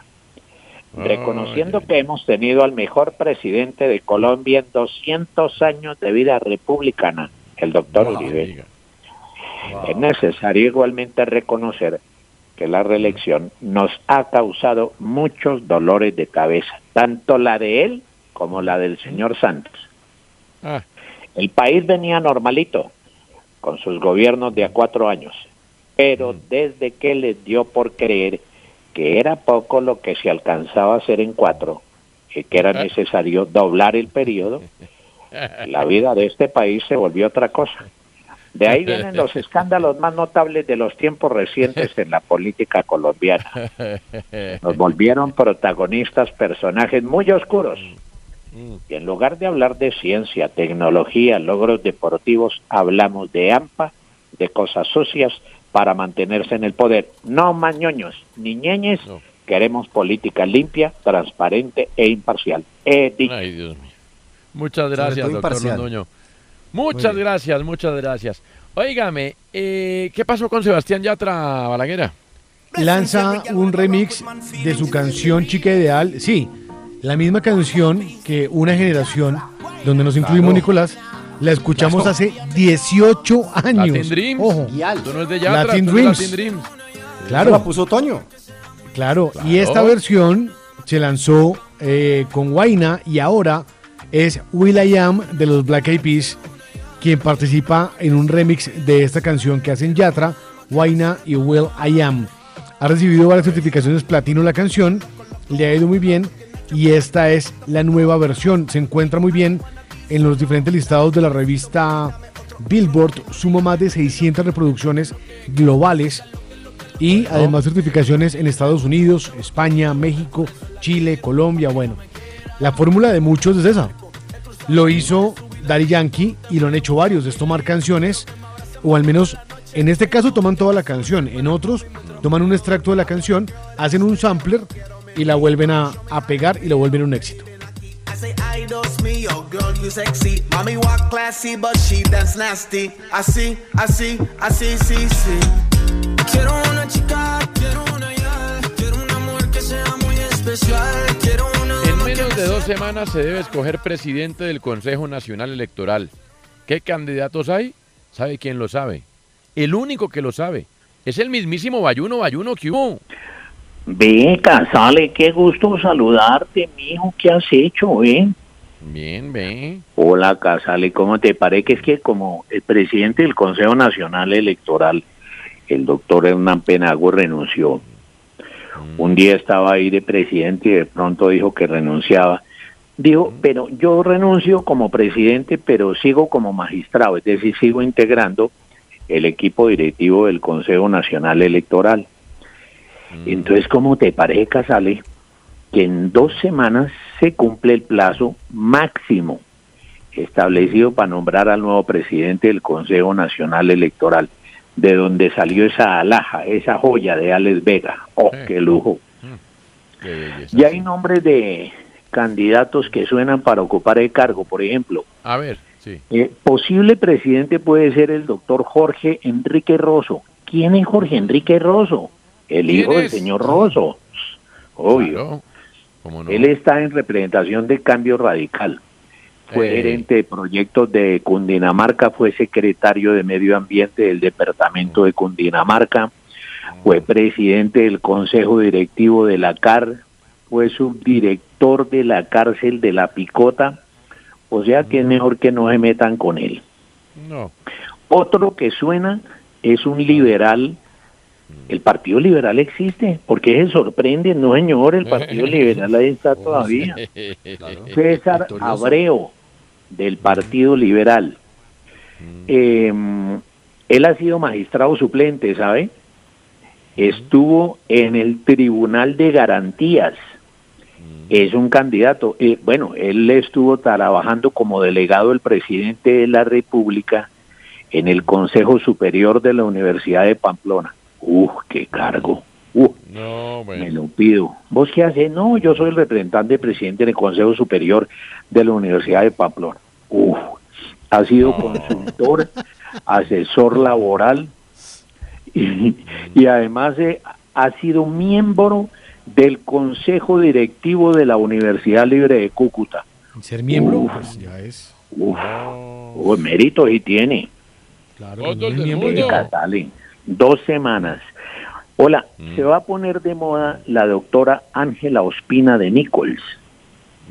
Reconociendo que hemos tenido al mejor presidente de Colombia en 200 años de vida republicana, el doctor Uribe, es necesario igualmente reconocer que la reelección nos ha causado muchos dolores de cabeza, tanto la de él como la del señor Santos. Ah, El país venía normalito con sus gobiernos de a cuatro años, pero desde que les dio por creer que era poco lo que se alcanzaba a hacer en cuatro y que era necesario doblar el periodo, *laughs* la vida de este país se volvió otra cosa. De ahí vienen los escándalos más notables de los tiempos recientes en la política colombiana. *laughs* Nos volvieron protagonistas personajes muy oscuros. Y en lugar de hablar de ciencia, tecnología, logros deportivos, hablamos de AMPA, de cosas sucias para mantenerse en el poder. No mañoños, ni ñeñes. Queremos política limpia, transparente e imparcial. He dicho. Ay, Dios mío. Muchas gracias, doctor imparcial. Londoño. Muchas gracias, muchas gracias. Óigame, eh, ¿qué pasó con Sebastián Yatra Balaguera? lanza un remix de su canción Chica Ideal. Sí, la misma canción que una generación donde nos incluimos Claro. Nicolás, la escuchamos Claro. hace 18 años. Latin Dreams. Ojo. Tú no es de Yatra, Latin tú Dreams. Latin Dreams. Claro. La puso Toño. Claro, y esta versión se lanzó eh, con Guaina y ahora es Will I Am de los Black Eyed Peas quien participa en un remix de esta canción que hacen Yatra, Guaina y Will I Am. Ha recibido varias certificaciones platino la canción, le ha ido muy bien y esta es la nueva versión. Se encuentra muy bien en los diferentes listados de la revista Billboard, suma más de 600 reproducciones globales y además certificaciones en Estados Unidos, España, México, Chile, Colombia. Bueno, la fórmula de muchos es esa. Lo hizo Daddy Yankee y lo han hecho varios, es tomar canciones, o al menos en este caso toman toda la canción, en otros toman un extracto de la canción, hacen un sampler y la vuelven a, a pegar y lo vuelven un éxito. En menos me de dos semanas se debe escoger presidente del Consejo Nacional Electoral. ¿Qué candidatos hay? ¿Sabe quién lo sabe? El único que lo sabe. Es el mismísimo Bayuno Bayuno hubo. Ve, Casale, qué gusto saludarte, mijo. ¿Qué has hecho, eh? Bien, bien. Hola, Casale, ¿cómo te parece que es que como el presidente del Consejo Nacional Electoral, el doctor Hernán Penago, renunció? Un día estaba ahí de presidente y de pronto dijo que renunciaba. Dijo, pero yo renuncio como presidente, pero sigo como magistrado, es decir, sigo integrando el equipo directivo del Consejo Nacional Electoral. Entonces, ¿cómo te parece, Casale, que en dos semanas se cumple el plazo máximo establecido para nombrar al nuevo presidente del Consejo Nacional Electoral, de donde salió esa alhaja, esa joya de Alex Vega. ¡Oh, qué lujo! Qué belleza. Ya hay nombres de candidatos que suenan para ocupar el cargo, por ejemplo. A ver, sí. Eh, posible presidente puede ser el doctor Jorge Enrique Rosso. ¿Quién es Jorge Enrique Rosso? El ¿Quién hijo del señor Rosso. Obvio. Claro, ¿cómo no? Él está en representación de Cambio Radical. Fue Eh. gerente de proyectos de Cundinamarca, fue secretario de Medio Ambiente del Departamento de Cundinamarca, fue presidente del Consejo Directivo de la CAR, fue subdirector de la cárcel de La Picota, o sea que es mejor que no se metan con él. No. Otro que suena es un liberal. El Partido Liberal existe. ¿Por qué se sorprende? No, señor, el Partido *laughs* Liberal ahí está todavía. César Abreu, del Partido Liberal. Eh, él ha sido magistrado suplente, ¿sabe? Estuvo en el Tribunal de Garantías. Es un candidato. eh, bueno, él estuvo trabajando como delegado del presidente de la República en el Consejo Superior de la Universidad de Pamplona. ¡Uf, qué cargo! ¡Uf! No, bueno. Me lo pido. ¿Vos qué haces? No, yo soy el representante presidente del Consejo Superior de la Universidad de Pamplona. Uf, ha sido consultor, asesor laboral y, y además eh, ha sido miembro del Consejo Directivo de la Universidad Libre de Cúcuta. Ser miembro, Uf. pues ya es. Uf, uf, méritos y tiene. Claro, no el es miembro mundo. Dos semanas. Hola, se va a poner de moda la doctora Ángela Ospina de Nichols.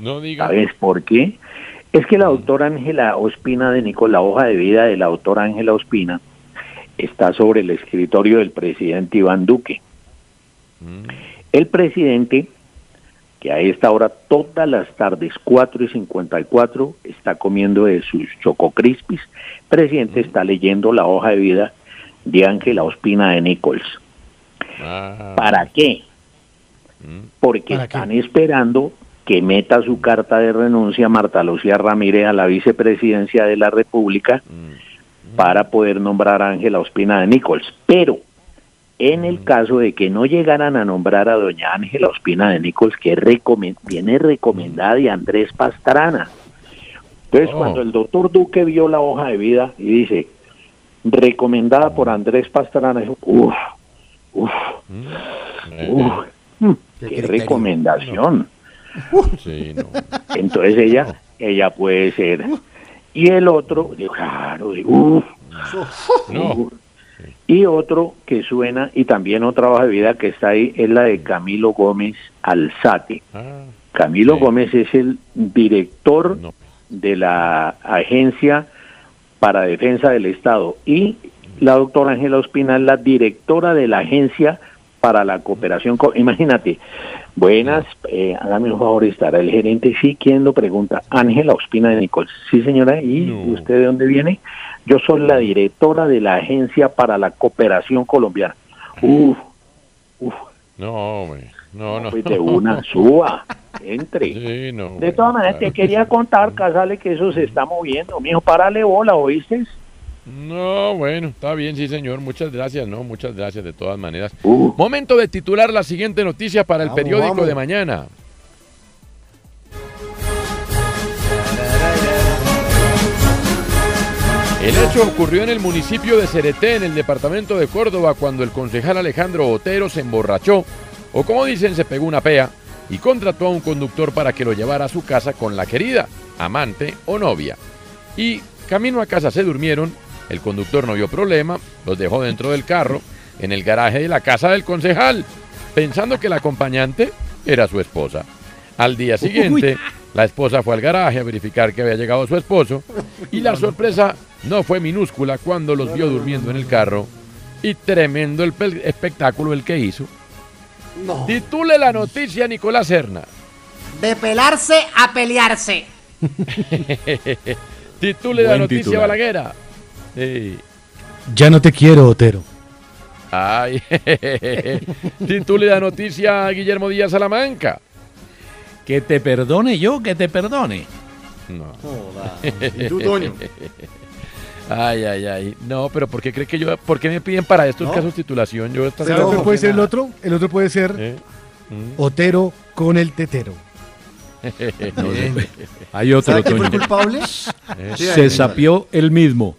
No diga. ¿Sabes por qué? Es que la doctora Ángela Ospina de Nichols, la hoja de vida de la doctora Ángela Ospina, está sobre el escritorio del presidente Iván Duque. El presidente que a esta hora todas las tardes, 4 y 54, está comiendo de sus Choco Crispis. Presidente está leyendo la hoja de vida de Ángela Ospina de Nichols. ¿Para qué? Porque están esperando que meta su carta de renuncia Marta Lucía Ramírez a la vicepresidencia de la República para poder nombrar a Ángela Ospina de Nichols. Pero en el caso de que no llegaran a nombrar a doña Ángela Ospina de Nichols, que viene recomendada de Andrés Pastrana. Entonces, Oh. cuando el doctor Duque vio la hoja de vida y dice, recomendada por Andrés Pastrana, dijo, uff, uff, uff, mm, qué recomendación. Sí, no. Entonces ella, ella puede ser. Y el otro, claro, uff, No. y otro que suena, y también otra hoja de vida que está ahí, es la de Camilo Gómez Alzate. Camilo Gómez es el director de la Agencia para Defensa del Estado y la doctora Ángela Ospina es la directora de la Agencia para la Cooperación. Co- Imagínate, buenas, eh, hágame un favor, estará el gerente, sí, ¿quién lo pregunta? Ángela Ospina de Nichols. Sí, señora, ¿y usted de dónde viene? Yo soy la directora de la Agencia para la Cooperación Colombiana. Uf, No, hombre. No, no. pues de una, suba, *laughs* entre. Sí, no. De todas maneras, te quería contar, Casale, que eso se está moviendo. Mijo, párale bola, ¿oíste? No, bueno, está bien, sí, señor. Muchas gracias, no, muchas gracias de todas maneras. Uh. Momento de titular la siguiente noticia para el Vamos, periódico vamos. de mañana. El hecho ocurrió en el municipio de Cereté, en el departamento de Córdoba, cuando el concejal Alejandro Otero se emborrachó, o como dicen, se pegó una pea, y contrató a un conductor para que lo llevara a su casa con la querida, amante o novia. Y camino a casa se durmieron, el conductor no vio problema, los dejó dentro del carro, en el garaje de la casa del concejal, pensando que la acompañante era su esposa. Al día siguiente, la esposa fue al garaje a verificar que había llegado su esposo y la sorpresa no fue minúscula cuando los vio durmiendo en el carro y tremendo el espectáculo el que hizo. Titule la noticia Nicolás Serna. De pelarse a pelearse. *laughs* Titule la noticia titular. Balaguera. Sí. Ya no te quiero, Otero. Ay, *laughs* titule la noticia Guillermo Díaz Salamanca. Que te perdone yo, que te perdone. No. ¿Y tú, Toño? *laughs* Ay, ay, ay. No, pero ¿por qué cree que yo, por qué me piden para estos No. casos titulación? Yo esta- ¿Sabe cuál puede ser el otro? El otro puede ser Eh, mm. Otero con el tetero. *laughs* No, no. Hay otro, ¿Sabe quién fue culpable? Eh. *laughs* Sí, Se sapió el mismo.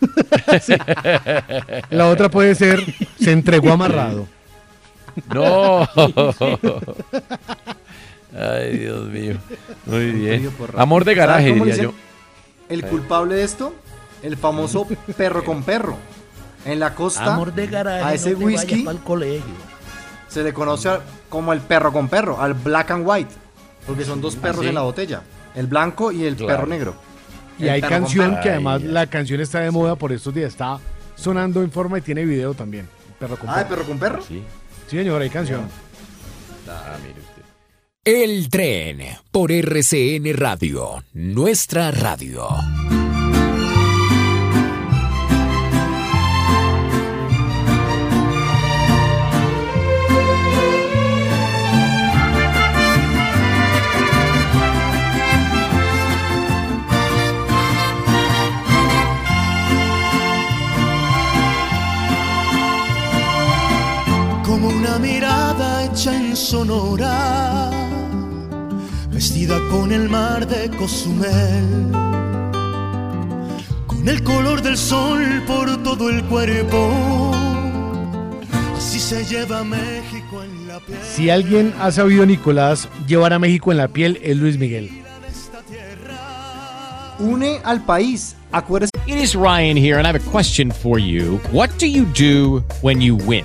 *laughs* La otra puede ser se entregó amarrado. No. Ay, Dios mío. Muy bien. Amor de ¿Sabe garaje, diría yo. El culpable de esto, el famoso perro con perro. En la costa, Amor de garaje, a ese no te vayas whisky pa'l colegio. se le conoce como el perro con perro, al black and white, porque son dos perros ¿sí? en la botella, el blanco y el Claro. perro negro. Y El hay perro canción perro. que además la canción está de moda por estos días. Está sonando en forma y tiene video también. Perro con Ah, ¿el perro con perro? Sí. Sí, señor, hay canción. Ah, mire usted. El tren por RCN Radio, nuestra radio. Como una mirada hecha en sonora, vestida con el mar de Cozumel, con el color del sol por todo el cuerpo, así se lleva México en la piel. Si alguien ha sabido, Nicolás, llevar a México en la piel, es Luis Miguel. Une al país. Acuérdese. It is Ryan here, and I have a question for you. What do you do when you win?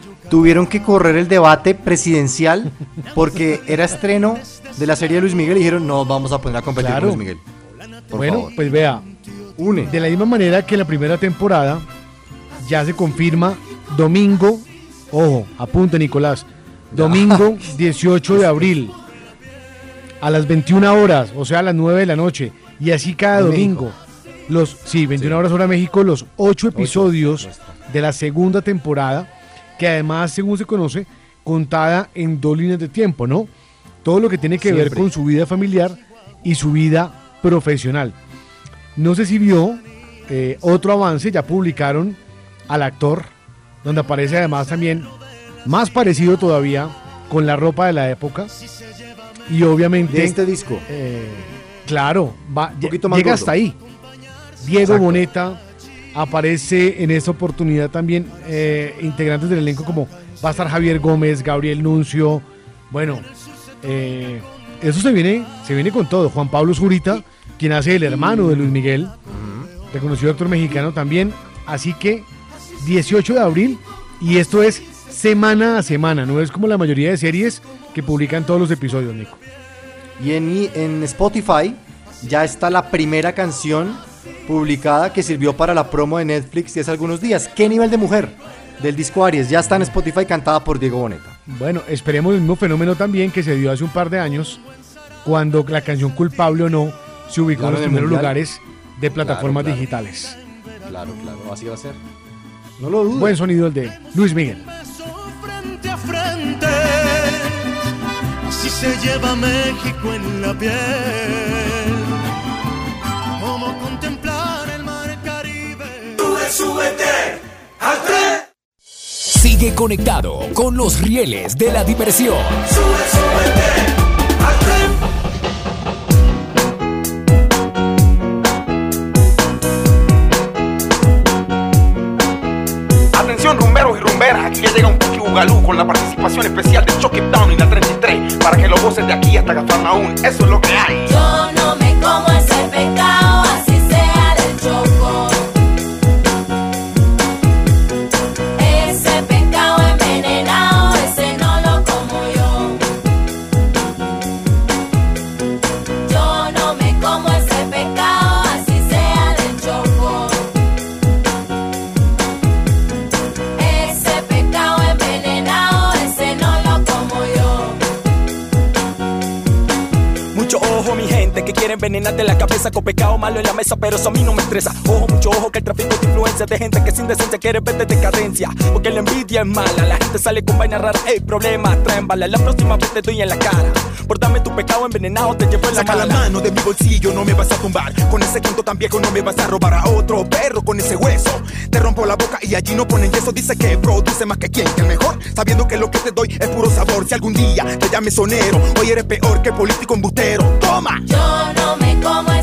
tuvieron que correr el debate presidencial porque era estreno de la serie de Luis Miguel y dijeron no vamos a poner a competir Claro. con Luis Miguel. Por bueno, favor. pues vea, Une. de la misma manera que la primera temporada ya se confirma domingo, ojo, apunte Nicolás, domingo *laughs* 18 de abril a las 21 horas, o sea, a las 9 de la noche, y así cada domingo. Los, sí, 21 horas hora México, los ocho episodios de la segunda temporada, que además, según se conoce, contada en dos líneas de tiempo, ¿no? Todo lo que tiene que ver con su vida familiar y su vida profesional. No sé si vio eh, otro avance, ya publicaron al actor, donde aparece además también más parecido todavía con la ropa de la época. Y obviamente... De este disco. eh, claro, va, poquito más llega gordo. hasta ahí. Diego Exacto. Boneta aparece en esta oportunidad también eh, integrantes del elenco como va a estar Javier Gómez, Gabriel Nuncio. Bueno, eh, eso se viene, se viene con todo. Juan Pablo Zurita, quien hace el hermano de Luis Miguel, reconocido actor mexicano también. Así que 18 de abril y esto es semana a semana, no es como la mayoría de series que publican todos los episodios, Nico. Y en, en Spotify ya está la primera canción publicada que sirvió para la promo de Netflix de hace algunos días. ¿Qué nivel de mujer? Del disco Aries. Ya está en Spotify cantada por Diego Boneta. Bueno, esperemos el mismo fenómeno también que se dio hace un par de años, cuando la canción Culpable o No se ubicó Claro, en los primeros Mundial. lugares de plataformas claro. digitales. Claro, claro. Así va a ser. No lo dudo. Buen sonido el de Luis Miguel. frente a frente. Así se lleva México en la piel. Súbete al tren. Sigue conectado con los rieles de la diversión. Sube, súbete al tren. Atención rumberos y rumberas, aquí ya llega un Puki Bugalú con la participación especial de Chucky Down y la 33 para que lo gocen de aquí hasta Cafarnaún, eso es lo que hay. Yo no me como ese pecado, quieren envenenarte la cabeza con pecado malo en la mesa, pero eso a mí no me estresa. Ojo, mucho ojo, que el tráfico de influencia de gente que sin decencia quiere verte decadencia. Porque la envidia es mala, la gente sale con vaina rara, ey, problema, traen bala. La próxima vez te doy en la cara. Por darme tu pecado envenenado, te llevo en la Saca la mano de mi bolsillo, no me vas a tumbar. Con ese cuento tan viejo no me vas a robar a otro perro con ese hueso. Te rompo la boca y allí no ponen yeso. Dice que produce más que quien, que el mejor. Sabiendo que lo que te doy es puro sabor. Si algún día te llames sonero, hoy eres peor que político embustero. Toma. Yo no me como ese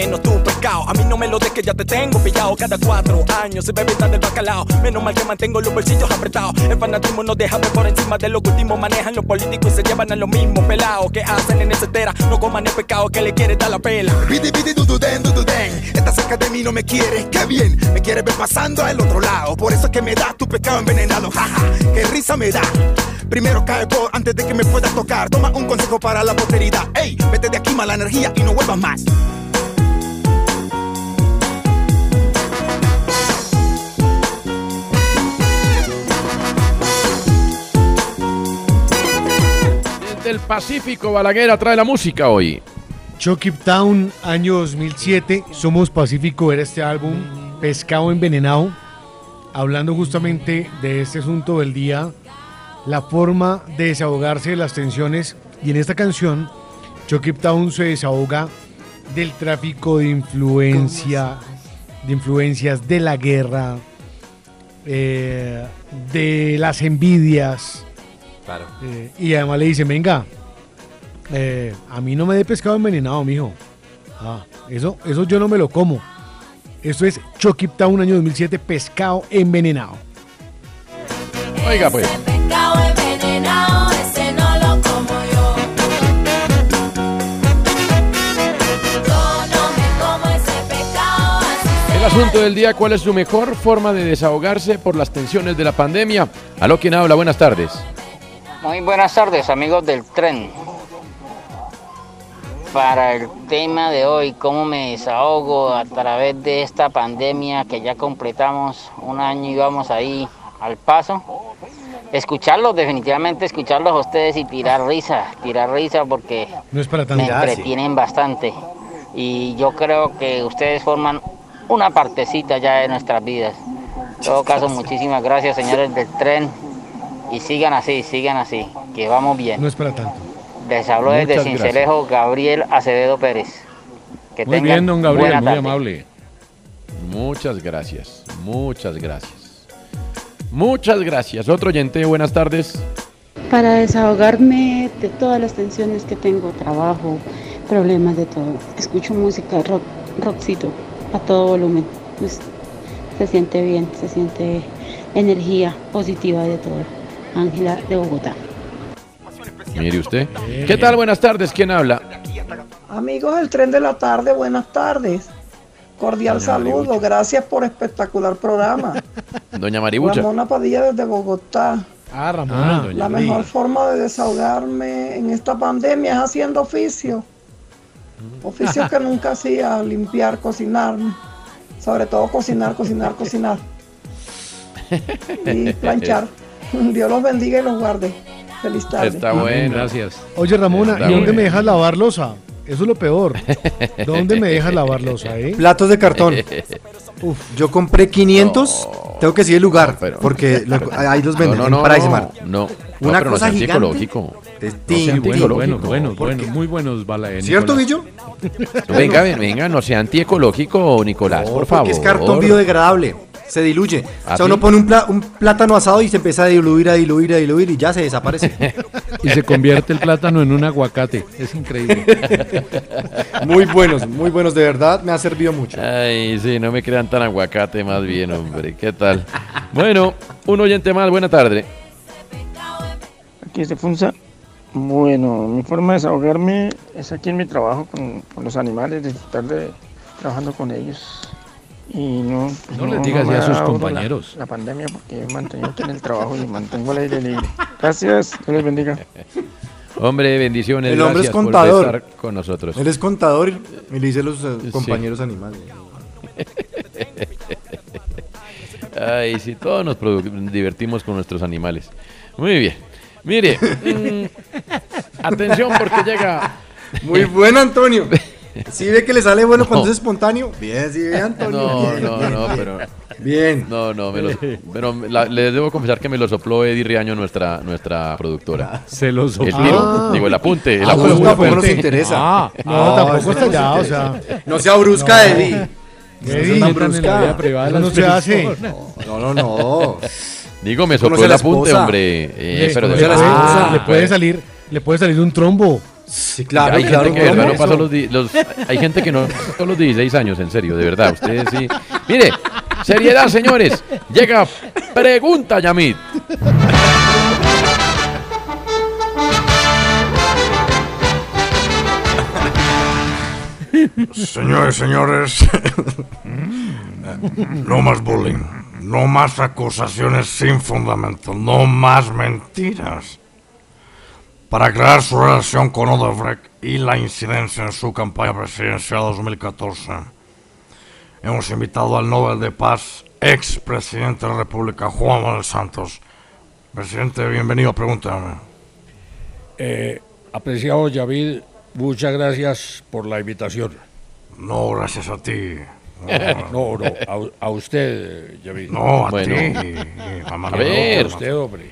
menos tu pescado. A mí no me lo que ya te tengo pillado cada cuatro años. Se bebe del bacalao. Menos mal que mantengo los bolsillos apretados. El fanatismo nos deja ver por encima de lo que último manejan los políticos y se llevan a los mismos pelados que hacen en esa tera. No coman el pecado que le quiere dar la pela. Pidi, pidi, du, du, den, du, den. Estás cerca de mí, no me quieres, qué bien. Me quieres ver pasando al otro lado. Por eso es que me das tu pecado envenenado. Jaja, qué risa me da. Primero cae por antes de que me puedas tocar. Toma un consejo para la posteridad. Ey, vete de aquí mala energía y no vuelvas más. Pacífico, Balaguer trae la música hoy. Chucky Town, año 2007, Somos Pacífico era este álbum, Pescado Envenenado, hablando justamente de este asunto del día, la forma de desahogarse de las tensiones, y en esta canción, Chucky Town se desahoga del tráfico de influencia, de influencias de la guerra, eh, de las envidias, Claro. eh, y además le dice, venga, eh, a mí no me dé pescado envenenado, mijo. Ah, eso, eso yo no me lo como. Esto es Chucky Town, año 2007, pescado envenenado. Oiga, pues. Pescado envenenado, ese no lo como yo. Yo no me como ese pescado así. El asunto del día, ¿cuál es su mejor forma de desahogarse por las tensiones de la pandemia? Aló, ¿quién habla? Buenas tardes. Muy buenas tardes, amigos del tren. Para el tema de hoy, cómo me desahogo a través de esta pandemia que ya completamos un año y vamos ahí al paso. Escucharlos, definitivamente escucharlos a ustedes y tirar risa, tirar risa porque No es para me entretienen bastante. Y yo creo que ustedes forman una partecita ya de nuestras vidas. En todo caso, muchísimas gracias, señores del tren. Y sigan así, sigan así, que vamos bien. No es para tanto. Les hablo desde Cincelejo, Gabriel Acevedo Pérez. Que Muy bien, don Gabriel, muy tarde. amable. Muchas gracias, muchas gracias. Muchas gracias. Otro oyente, buenas tardes. Para desahogarme de todas las tensiones que tengo, trabajo, problemas de todo. Escucho música, rock, rockcito, a todo volumen. Pues, se siente bien, se siente energía positiva de todo. Ángela de Bogotá. Mire usted. ¿Qué tal? Buenas tardes. ¿Quién habla? Amigos del tren de la tarde, buenas tardes. Cordial Doña saludo, Maribucha. gracias por espectacular programa. *laughs* Doña Maribucha. Ramona Padilla desde Bogotá. Ah, Ramona. doña La mejor forma de desahogarme en esta pandemia es haciendo oficio. Oficios que nunca hacía, limpiar, cocinar. Sobre todo cocinar, cocinar, cocinar. *laughs* Y planchar. *laughs* *laughs* Dios los bendiga y los guarde. Feliz tarde. Está bueno. Gracias. Oye, Ramona, Está ¿y dónde me dejas lavar losa? Eso es lo peor. ¿Dónde me dejas lavar losa, eh? Platos de cartón. *laughs* Yo compré 500. Tengo que decir el lugar. porque lo- ahí los venden. No, no, en no, Price no, Mart. no. Una No, pero no cosa sea gigante. antiecológico. Es bueno, bueno, muy buenos bala eh, ¿Cierto. Guillo? Venga, ven, venga, no sea antiecológico, Nicolás, No, por favor. Porque es cartón biodegradable. Se diluye. ¿Ah, o sea, uno pone un, pla- un plátano asado y se empieza a diluir, a diluir, a diluir y ya se desaparece. *laughs* Y se convierte el plátano en un aguacate. Es increíble. *laughs* muy buenos, muy buenos, de verdad. Me ha servido mucho. Ay, sí, no me crean tan aguacate más bien, hombre. ¿Qué tal? Bueno, un oyente más, buena tarde. Aquí se Funza. Bueno, mi forma de desahogarme es aquí en mi trabajo con, con los animales, disfrutar de trabajando con ellos. Y no, pues No les digas así a sus la- compañeros. La, pandemia porque he mantenido aquí en el trabajo y mantengo el aire libre. Gracias, Dios les bendiga. *laughs* Hombre, bendiciones. El hombre es gracias por contador. estar con nosotros. Él es contador y le dice a los eh, compañeros animales. *laughs* Ay, sí, todos nos divertimos con nuestros animales. Muy bien. Mire, mm, atención porque llega. Muy bueno, Antonio. *laughs* Si ve que le sale bueno cuando es espontáneo. Bien, sí, ve, Antonio. No, Bien, no, bien, no, bien. pero. Bien. No, no, me lo, pero la- les debo confesar que me lo sopló Eddie Riaño, nuestra, nuestra productora. Se lo sopló. El tiro, Ah. digo, el apunte. El Ah, apunte. pues tampoco nos interesa. Ah, no, tampoco está allá, o sea. No sea brusca, No. Eddie. Eddie, No tan brusca. se hace. No, no, no. Digo, me sopló el apunte, hombre. Eh, Le- pero le, de puede, verdad, le puede salir, le puede salir un trombo. Sí, hay gente que verdad no pasó los, los- hay gente que no pasó los 16 años, en serio, de verdad. Ustedes sí. Mire, seriedad, señores. Llega pregunta, Yamit. Señores, señores, *laughs* no más bullying, no más acusaciones sin fundamento, no más mentiras. Para aclarar su relación con Odebrecht y la incidencia en su campaña presidencial 2014, hemos invitado al Nobel de Paz, ex presidente de la República, Juan Manuel Santos. Presidente, bienvenido, pregúntame. Eh, apreciado Yavid, muchas gracias por la invitación. No, gracias a ti. *laughs* no, no, a, a usted, Yavid. No, a ti. Mamá, a no, ver, usted, hombre.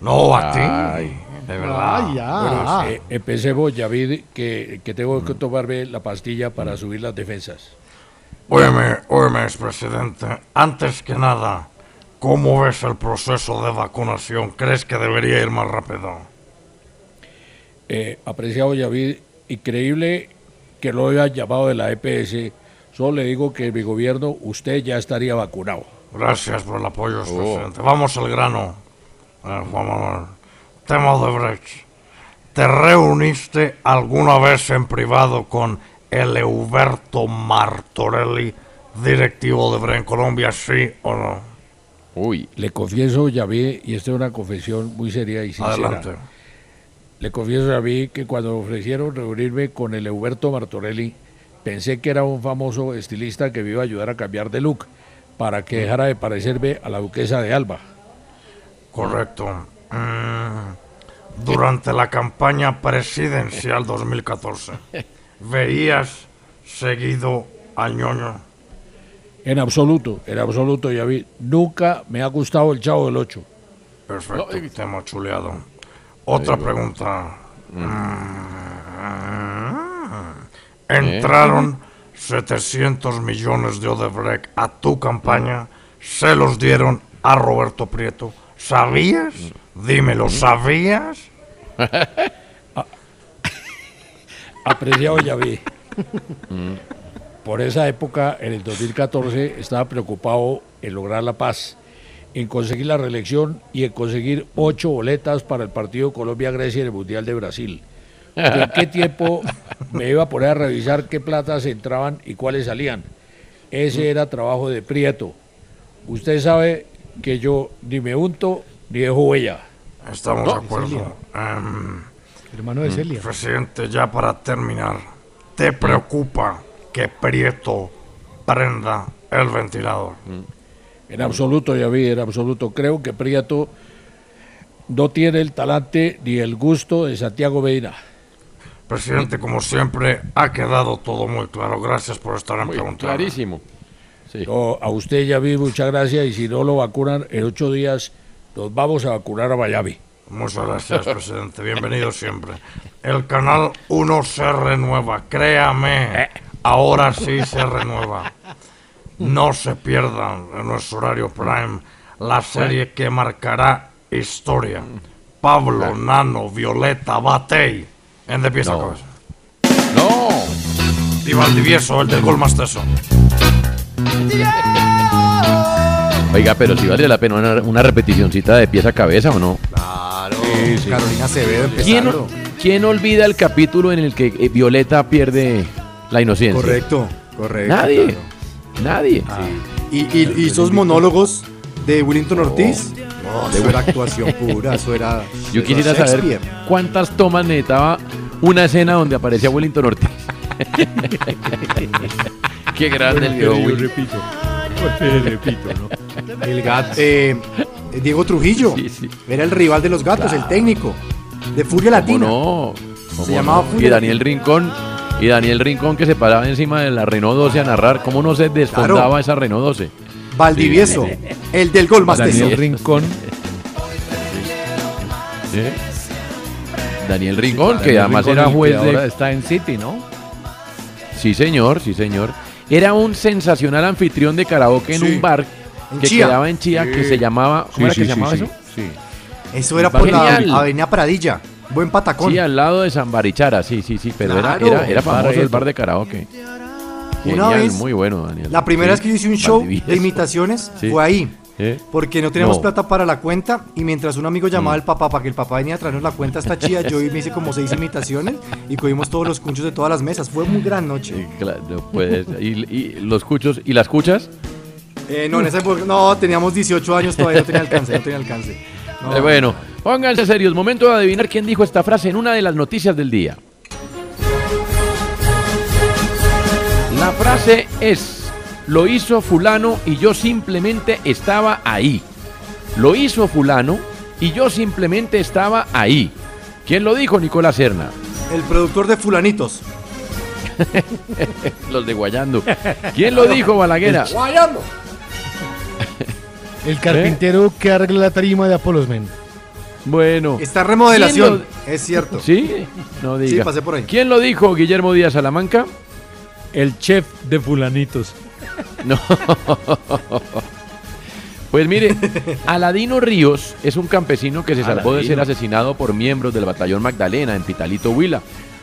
No, a ti. De verdad. Bueno, eh, empecemos, Yavid, que, que tengo que tomarme la pastilla para subir las defensas. Óyeme, óyeme, expresidente. Antes que nada, ¿cómo ves el proceso de vacunación? ¿Crees que debería ir más rápido? Eh, apreciado Yavid, increíble que lo haya llamado de la EPS. Solo le digo que en mi gobierno usted ya estaría vacunado. Gracias por el apoyo, expresidente. Vamos al grano. Eh, Juan Manuel. Tema de Brecht. ¿Te reuniste alguna vez en privado con Eleuberto Martorelli, directivo de Brecht Colombia, sí o no? Uy. Le confieso, Yavid, y esta es una confesión muy seria y sincera. Adelante. Le confieso mí que cuando me ofrecieron reunirme con el Euberto Martorelli, pensé que era un famoso estilista que me iba a ayudar a cambiar de look para que dejara de parecerme a la duquesa de Alba. Correcto. Mm, durante la campaña presidencial 2014, *laughs* ¿veías seguido a ñoño? En absoluto, en absoluto, Yavid. Nunca me ha gustado el Chavo del Ocho. Perfecto, te hemos chuleado. Otra pregunta. Mm, Entraron 700 millones de Odebrecht a tu campaña, se los dieron a Roberto Prieto. ¿Sabías? Dímelo, ¿sabías? *laughs* Apreciado Yavid. Por esa época, en el 2014, estaba preocupado en lograr la paz, en conseguir la reelección y en conseguir ocho boletas para el partido Colombia-Grecia en el Mundial de Brasil. ¿En qué tiempo me iba a poner a revisar qué platas entraban y cuáles salían? Ese era trabajo de Prieto. Usted sabe que yo ni me unto ni dejo huella. Estamos No, de acuerdo. Em, Hermano de Celia. Presidente, ya para terminar, ¿te preocupa que Prieto prenda el ventilador? En absoluto, Yavid, en absoluto. Creo que Prieto no tiene el talante ni el gusto de Santiago Medina. Presidente, como siempre, ha quedado todo muy claro. Gracias por estar en pregunta. Clarísimo. No, a usted, Yavid, muchas gracias. Y si no lo vacunan en ocho días, nos vamos a vacunar a Miami. Muchas gracias, presidente. Bienvenido siempre. El canal 1 se renueva, créame. Ahora sí se renueva. No se pierdan en nuestro horario prime la serie que marcará historia. Pablo, Nano, Violeta, Batey. En de pies a No. cabeza. ¡No! Y Valdivieso, el del gol más teso. Oiga, pero si vale la pena una, una repeticioncita de pieza a cabeza o no. Claro. Carolina Acevedo ¿Quién, empezando. quién olvida el capítulo en el que eh, Violeta pierde la inocencia? Correcto, correcto. Nadie. claro. Nadie. Y, y, y esos monólogos de Willington Ortiz, no, eso era actuación pura, eso era. Yo eso quisiera era saber cuántas tomas necesitaba una escena donde aparecía Wellington Ortiz. *laughs* Qué grande el viejo Will. repito. *laughs* repito, ¿no? El gato. eh, Diego Trujillo. Era el rival de los gatos, el técnico. De Furia Latina. ¿Cómo no? Se ¿Cómo llamaba no? Furia Y Daniel. Rincón. Y Daniel Rincón que se paraba encima de la Renault 12 a narrar. ¿Cómo no se desfondaba Claro. esa Renault 12? Valdivieso, Sí. el del gol más Daniel teso. Rincón. Sí. Daniel Rincón, que Daniel además Rincón, era juez ahora de... está en City, ¿no? Sí, señor, sí, señor. Era un sensacional anfitrión de karaoke en Sí. un bar En que Chía. quedaba en Chía, que se llamaba... ¿Cómo Sí, era sí, que se llamaba sí, eso? sí. Eso era por Genial. la Avenida Pradilla. Buen patacón. Sí, al lado de San Barichara, sí, sí, sí, pero era- Claro. era, era, bar famoso el bar de karaoke. Una Genial, vez, muy bueno, Daniel. La primera vez que yo hice un show de imitaciones Sí. fue ahí. ¿Eh? Porque no teníamos No. plata para la cuenta y mientras un amigo llamaba Mm. al papá para que el papá venía a traernos la cuenta esta chía, yo me hice como seis imitaciones y cogimos todos los cunchos de todas las mesas. Fue muy gran noche. Claro. ¿Y, y los escuchos? ¿Y las escuchas? Eh, no, en esa época, no, teníamos 18 años, todavía no tenía alcance, no tenía alcance. *laughs* No. Eh, bueno, pónganse serios. Momento de adivinar quién dijo esta frase en una de las noticias del día. La frase es, lo hizo fulano y yo simplemente estaba ahí. Lo hizo fulano y yo simplemente estaba ahí. ¿Quién lo dijo, Nicolás Serna? El productor de Fulanitos. *laughs* Los de Guayando. ¿Quién lo dijo, Balaguera? *laughs* Guayando. El carpintero que arregla la tarima de Apolos Men. Bueno. Está en remodelación, ¿Quién es cierto. ¿Sí? No diga. Sí, pasé por ahí. ¿Quién lo dijo, Guillermo Díaz Salamanca? El chef de fulanitos. No. Pues mire, *laughs* Aladino Ríos es un campesino que se salvó de ser asesinado por miembros del batallón Magdalena en Pitalito Huila,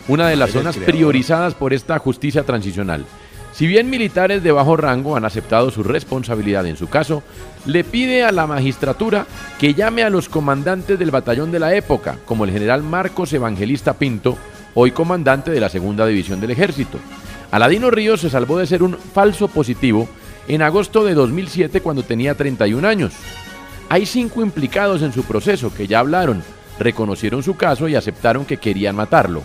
una de las zonas priorizadas por esta justicia transicional. Si bien militares de bajo rango han aceptado su responsabilidad en su caso, le pide a la magistratura que llame a los comandantes del batallón de la época, como el general Marcos Evangelista Pinto, hoy comandante de la segunda división del ejército. Aladino Ríos se salvó de ser un falso positivo en agosto de 2007 cuando tenía 31 años. Hay cinco implicados en su proceso que ya hablaron, reconocieron su caso y aceptaron que querían matarlo.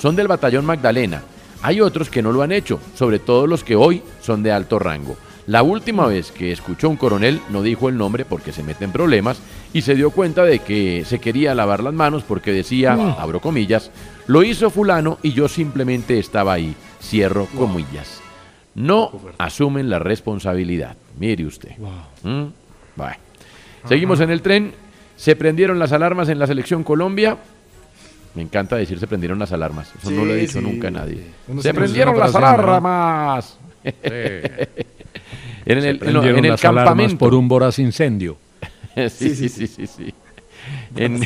Son del batallón Magdalena. Hay otros que no lo han hecho, sobre todo los que hoy son de alto rango. La última vez que escuchó un coronel no dijo el nombre porque se mete en problemas y se dio cuenta de que se quería lavar las manos porque decía, Mm. abro comillas, lo hizo fulano y yo simplemente estaba ahí, cierro comillas. No asumen la responsabilidad. Mire usted. ¿Mm? Bueno. Seguimos en el tren. Se prendieron las alarmas en la selección Colombia. Me encanta decir se prendieron las alarmas. Eso no lo he Sí, dicho sí. nunca a nadie. Se se *laughs* prendieron las alarmas. en el, en las campamento. por un voraz incendio. *laughs* sí, sí, sí, sí, sí. En,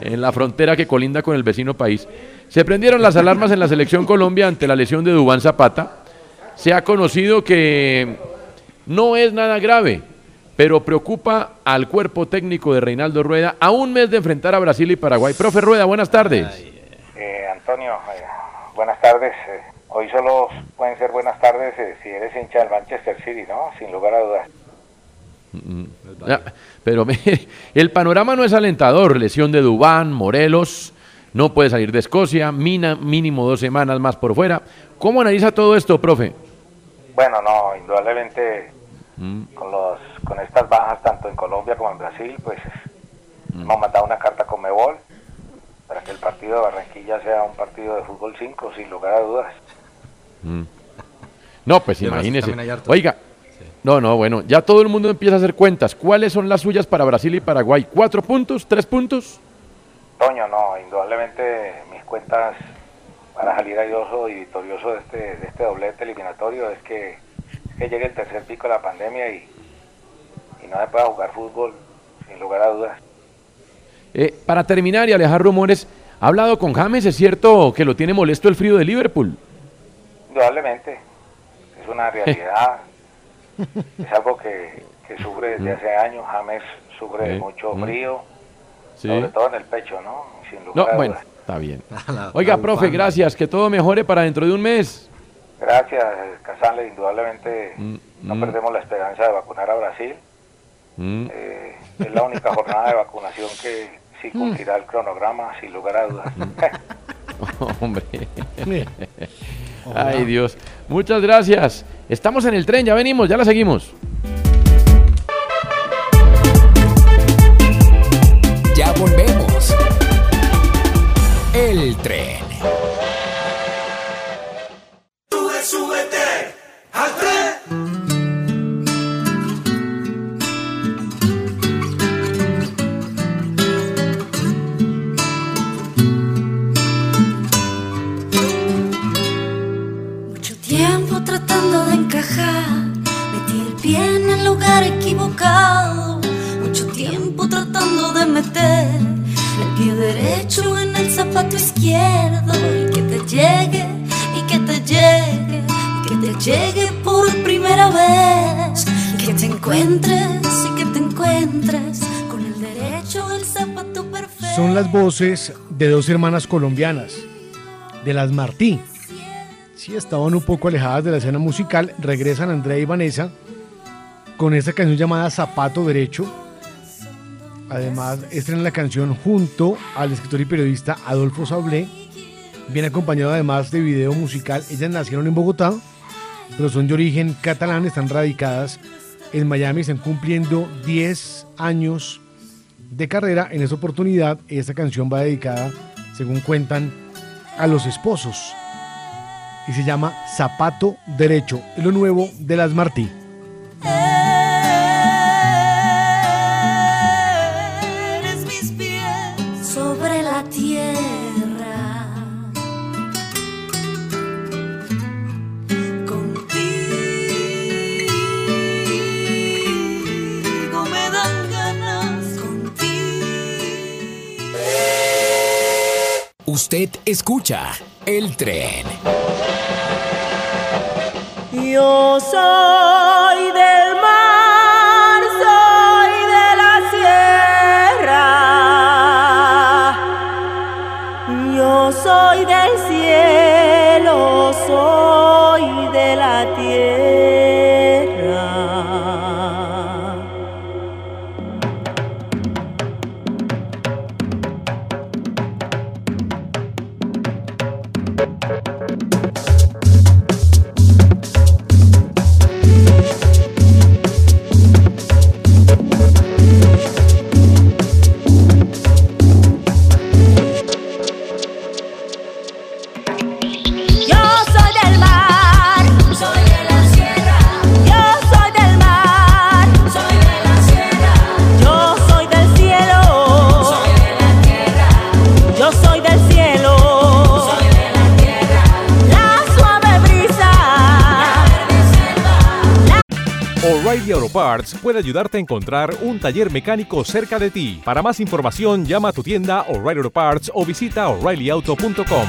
en la frontera que colinda con el vecino país. Se prendieron las alarmas en la selección Colombia ante la lesión de Dubán Zapata. Se ha conocido que no es nada grave, pero preocupa al cuerpo técnico de Reinaldo Rueda a un mes de enfrentar a Brasil y Paraguay. Profe Rueda, buenas tardes. Eh, Antonio, eh, buenas tardes. Eh, hoy solo pueden ser buenas tardes eh, si eres hincha del Manchester City, ¿no? Sin lugar a dudas. Mm, ya, pero *laughs* el panorama no es alentador. Lesión de Dubán, Morelos, no puede salir de Escocia, mina, mínimo dos semanas más por fuera. ¿Cómo analiza todo esto, profe? Bueno, no, indudablemente Mm, con los con estas bajas tanto en Colombia como en Brasil, pues Mm. hemos mandado una carta con Mebol para que el partido de Barranquilla sea un partido de fútbol 5, sin lugar a dudas. mm. No, pues imagínese. Oiga, no, no, bueno, ya todo el mundo empieza a hacer cuentas. ¿Cuáles son las suyas para Brasil y Paraguay? ¿Cuatro puntos? ¿Tres puntos? Toño, no, indudablemente mis cuentas para salir airoso y victorioso de este, de este doblete eliminatorio es que, que llegue el tercer pico de la pandemia y, y no se pueda jugar fútbol, sin lugar a dudas. Eh, para terminar y alejar rumores, ¿ha hablado con James? ¿Es cierto que lo tiene molesto el frío de Liverpool? Indudablemente, es una *laughs* realidad, es algo que, que sufre desde hace años, James sufre de mucho mm. frío, Sí. sobre todo en el pecho, ¿no? Sin lugar No, a bueno, dudas. está bien. *laughs* Oiga, profe, gracias. Que todo mejore para dentro de un mes. Gracias, Casale, indudablemente Mm, no mm, perdemos la esperanza de vacunar a Brasil. mm. Eh, es la única jornada de vacunación que sí cumplirá el cronograma, sin lugar a dudas. *laughs* *laughs* Hombre. Ay, Dios. Muchas gracias. Estamos en el tren, ya venimos, ya la seguimos. Ya volvemos. El tren. Lugar equivocado. Mucho tiempo tratando de meter el pie derecho en el zapato izquierdo y que te llegue, y que te llegue, y que te llegue por primera vez. Y que te encuentres, y que te encuentres con el derecho el zapato perfecto. Son las voces de dos hermanas colombianas, de las Martí. Sí, estaban un poco alejadas de la escena musical, regresan Andrea y Vanessa con esta canción llamada Zapato Derecho. Además, estrenan la canción junto al escritor y periodista Adolfo Sablé. Viene acompañado además de video musical. Ellas nacieron en Bogotá, pero son de origen catalán, están radicadas en Miami, están cumpliendo 10 años de carrera. En esta oportunidad, esta canción va dedicada, según cuentan, a los esposos. Y se llama Zapato Derecho, lo nuevo de las Martí. Usted escucha el tren. Yo soy Puede ayudarte a encontrar un taller mecánico cerca de ti. Para más información, llama a tu tienda O'Reilly Parts o visita oreillyauto.com.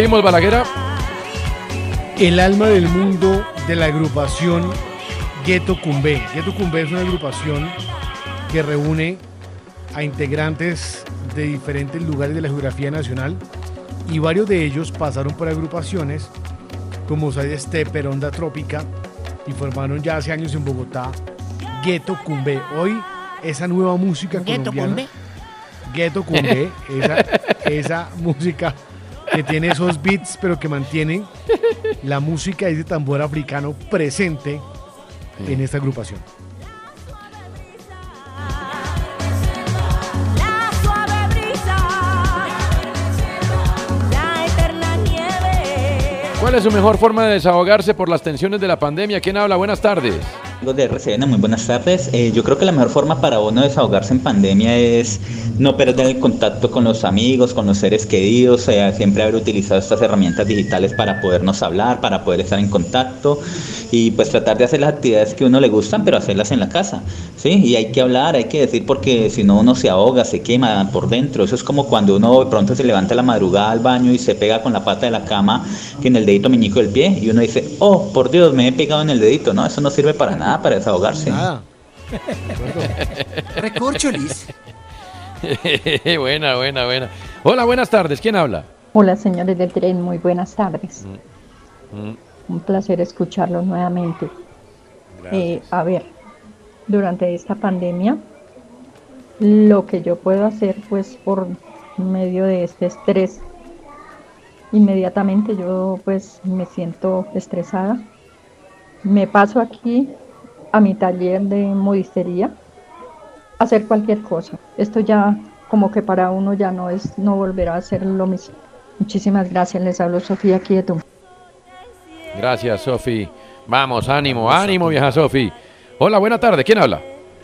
oímos, Balaguera? El alma del mundo de la agrupación Ghetto Cumbé. Ghetto Cumbé es una agrupación que reúne a integrantes de diferentes lugares de la geografía nacional y varios de ellos pasaron por agrupaciones como Side Stepper, Onda Trópica y formaron ya hace años en Bogotá Ghetto Cumbé. Hoy esa nueva música Ghetto colombiana Cumbé. Ghetto Cumbé, esa, esa música que tiene esos beats pero que mantiene la música y ese tambor africano presente en esta agrupación. La suave brisa, la eterna nieve. ¿Cuál es su mejor forma de desahogarse por las tensiones de la pandemia? ¿Quién habla? Buenas tardes. Amigos de RCN, muy buenas tardes. Eh, yo creo que la mejor forma para uno desahogarse en pandemia es no perder el contacto con los amigos, con los seres queridos, eh, siempre haber utilizado estas herramientas digitales para podernos hablar, para poder estar en contacto y pues tratar de hacer las actividades que a uno le gustan, pero hacerlas en la casa, ¿sí? Y hay que hablar, hay que decir porque si no uno se ahoga, se quema por dentro. Eso es como cuando uno de pronto se levanta la madrugada al baño y se pega con la pata de la cama en el dedito meñico del pie y uno dice, oh, por Dios, me he pegado en el dedito, ¿no? Eso no sirve para nada, para desahogarse. Nada. Recorcholis. *laughs* buena, buena, buena. Hola, buenas tardes. ¿Quién habla? Hola señores del tren, muy buenas tardes. Mm, Un placer escucharlos nuevamente. Eh, a ver, durante esta pandemia, lo que yo puedo hacer pues por medio de este estrés, inmediatamente yo pues me siento estresada me paso aquí a mi taller de modistería hacer cualquier cosa. Esto ya como que para uno ya no es, no volverá a ser lo mismo. Muchísimas gracias, les hablo Sofía Quieto. Gracias, Sofi. Vamos, ánimo, ánimo, vieja Sofi. Hola, buena tarde. ¿Quién habla?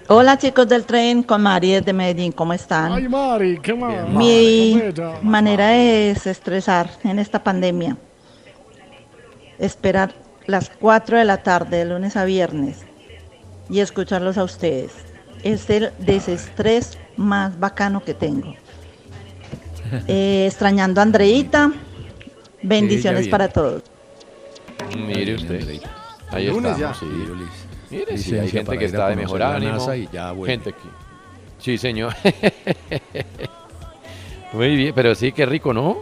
Hola chicos del tren con Mari desde Medellín, ¿cómo están? Ay, Mari, qué mal. Mi manera de desestresar en esta pandemia, esperar las 4 de la tarde de lunes a viernes y escucharlos a ustedes. Es el desestrés más bacano que tengo. *laughs* Eh, extrañando a Andreita, bendiciones para todos. Mire usted. Ahí estamos, ya. sí. Mire, sí, hay gente que está de mejor ánimo. Y ya gente que... Sí, señor. *laughs* Muy bien, pero sí, qué rico, ¿no?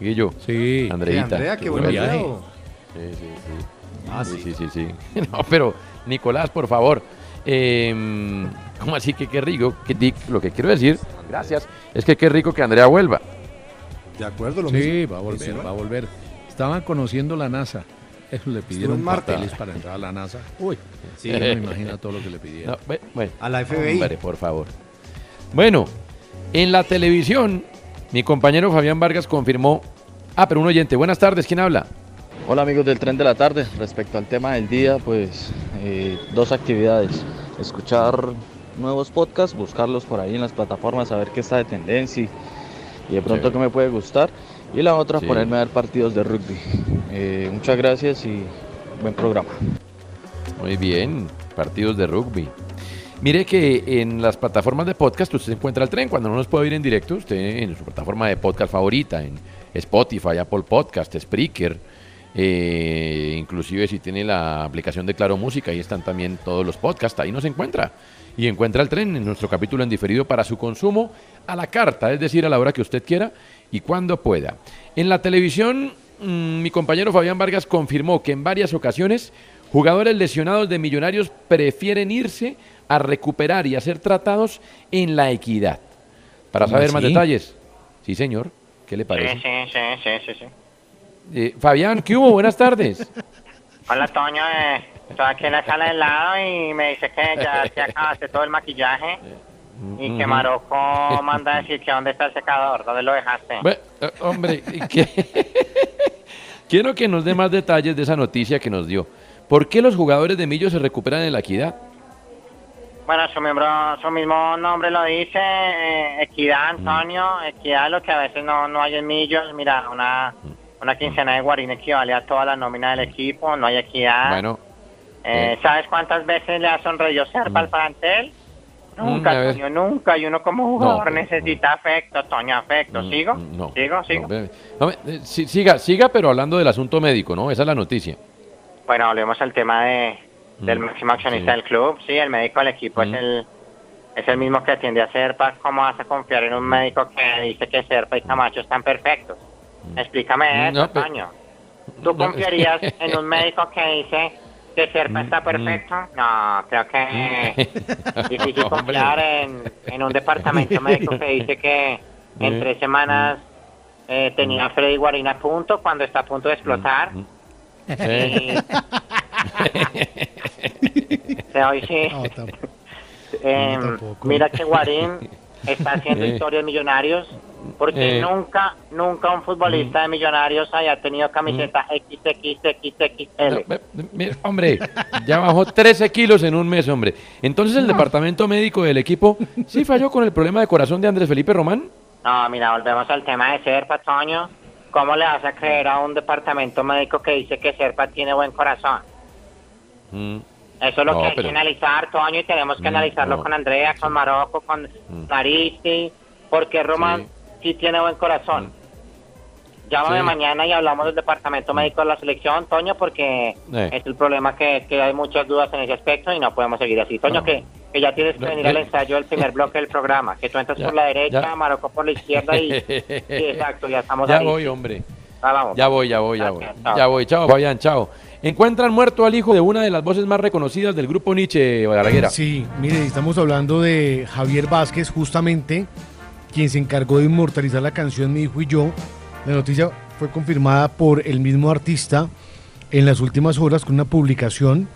Guillo. Sí. Andreita. Sí, Andrea, qué buen buen viaje. video. Sí, sí, sí. Ah, sí, sí. sí, sí, sí. *laughs* No, pero, Nicolás, por favor. eh, ¿Cómo así que qué rico? Que, di- lo que quiero decir, gracias, es que qué rico que Andrea vuelva. De acuerdo, lo Sí, mismo. va a volver, va a volver. Estaban conociendo la NASA. Eso le pidieron papeles para entrar a la NASA. Uy, Sí. no me imagino todo lo que le pidieron. No, ve- bueno. A la FBI. Hombre, por favor. Bueno, en la televisión, mi compañero Fabián Vargas confirmó. Ah, pero un oyente. Buenas tardes, ¿quién habla? Hola amigos del tren de la tarde, respecto al tema del día, pues eh, dos actividades. Escuchar nuevos podcasts, buscarlos por ahí en las plataformas, a ver qué está de tendencia y, de pronto Sí. qué me puede gustar. Y la otra, Sí. ponerme a ver partidos de rugby. Eh, muchas gracias y buen programa. Muy bien, partidos de rugby. Mire que en las plataformas de podcast usted encuentra el tren. Cuando no nos puede oír en directo, usted en su plataforma de podcast favorita, en Spotify, Apple Podcast, Spreaker, eh, inclusive si tiene la aplicación de Claro Música, ahí están también todos los podcasts, ahí nos encuentra. Y encuentra el tren en nuestro capítulo en diferido para su consumo a la carta, es decir, a la hora que usted quiera y cuando pueda. En la televisión, mm, mi compañero Fabián Vargas confirmó que en varias ocasiones jugadores lesionados de millonarios prefieren irse a recuperar y a ser tratados en la equidad. Para ¿Cómo saber más detalles. Sí, señor. ¿Qué le Sí, parece? sí, sí, sí, sí, sí. Eh, Fabián, ¿qué hubo? Buenas tardes. Hola, Toño. eh, estoy aquí en la sala del lado y me dice que ya te acabaste todo el maquillaje y que Ujú. Marocco manda a decir que dónde está el secador, dónde lo dejaste. Ve, eh, hombre, *laughs* quiero que nos dé más detalles de esa noticia que nos dio. ¿Por qué los jugadores de Millo se recuperan en la equidad? Bueno, su, miembro, su mismo nombre lo dice, eh, Equidad, Antonio, Equidad, lo que a veces no, no hay en millos. Mira, una, una quincena de Guarín equivale a toda la nómina del equipo, no hay equidad. Bueno, Eh, ¿Sabes cuántas veces le ha sonreído Serpa al plantel? Nunca, Mm, a ver. Toño, nunca. Y uno como jugador necesita afecto, Toño, afecto. ¿Sigo? no. ¿Sigo? ¿Sigo? Eh, siga, siga, pero hablando del asunto médico, ¿no? Esa es la noticia. Bueno, volvemos al tema de, del Mm, máximo accionista sí. del club. Sí, el médico del equipo Mm. es el es el mismo que atiende a Serpa. ¿Cómo vas a confiar en un médico que dice que Serpa y Camacho están perfectos? Explícame Mm, eso, no, Toño. ¿Tú No, confiarías en un médico que dice que Serpa está perfecto? No, creo que *laughs* difícil Hombre. confiar en, en un departamento *laughs* médico que dice que en Eh, tres semanas eh, tenía Freddy Guarín a punto cuando está a punto de explotar. Sí. *laughs* Hoy sí. Eh, mira que Guarín está haciendo Eh. historias millonarios porque Eh. nunca, nunca un futbolista de millonarios haya tenido camiseta XXXXL. No, hombre, ya bajó 13 kilos en un mes, hombre. Entonces el departamento médico del equipo sí falló con el problema de corazón de Andrés Felipe Román. No, mira, volvemos al tema de Serpa, Toño. ¿Cómo le vas a creer a un departamento médico que dice que Serpa tiene buen corazón? Mm, Eso es lo No, que hay pero- que analizar, Toño, y tenemos que Mm, analizarlo con Andrea, con Marocco, con Maristi, porque Román sí. Tiene buen corazón. Llámame Sí. mañana y hablamos del departamento médico de la selección, Toño, porque Eh. es el problema que, que hay muchas dudas en ese aspecto y no podemos seguir así. Toño, que, que ya tienes que venir al ensayo del primer *laughs* bloque del programa, que tú entras Ya, por la derecha, ya. Marocco por la izquierda y... sí, exacto, ya estamos Ya ahí. voy, hombre. Ah, vamos. Ya voy, ya voy, ya voy. Chao. Ya voy, chao, Fabián, chao. Encuentran muerto al hijo de una de las voces más reconocidas del grupo Nietzsche, Balaguera. Sí, mire, estamos hablando de Javier Vázquez, justamente, quien se encargó de inmortalizar la canción Mi hijo y yo. La noticia fue confirmada por el mismo artista en las últimas horas con una publicación.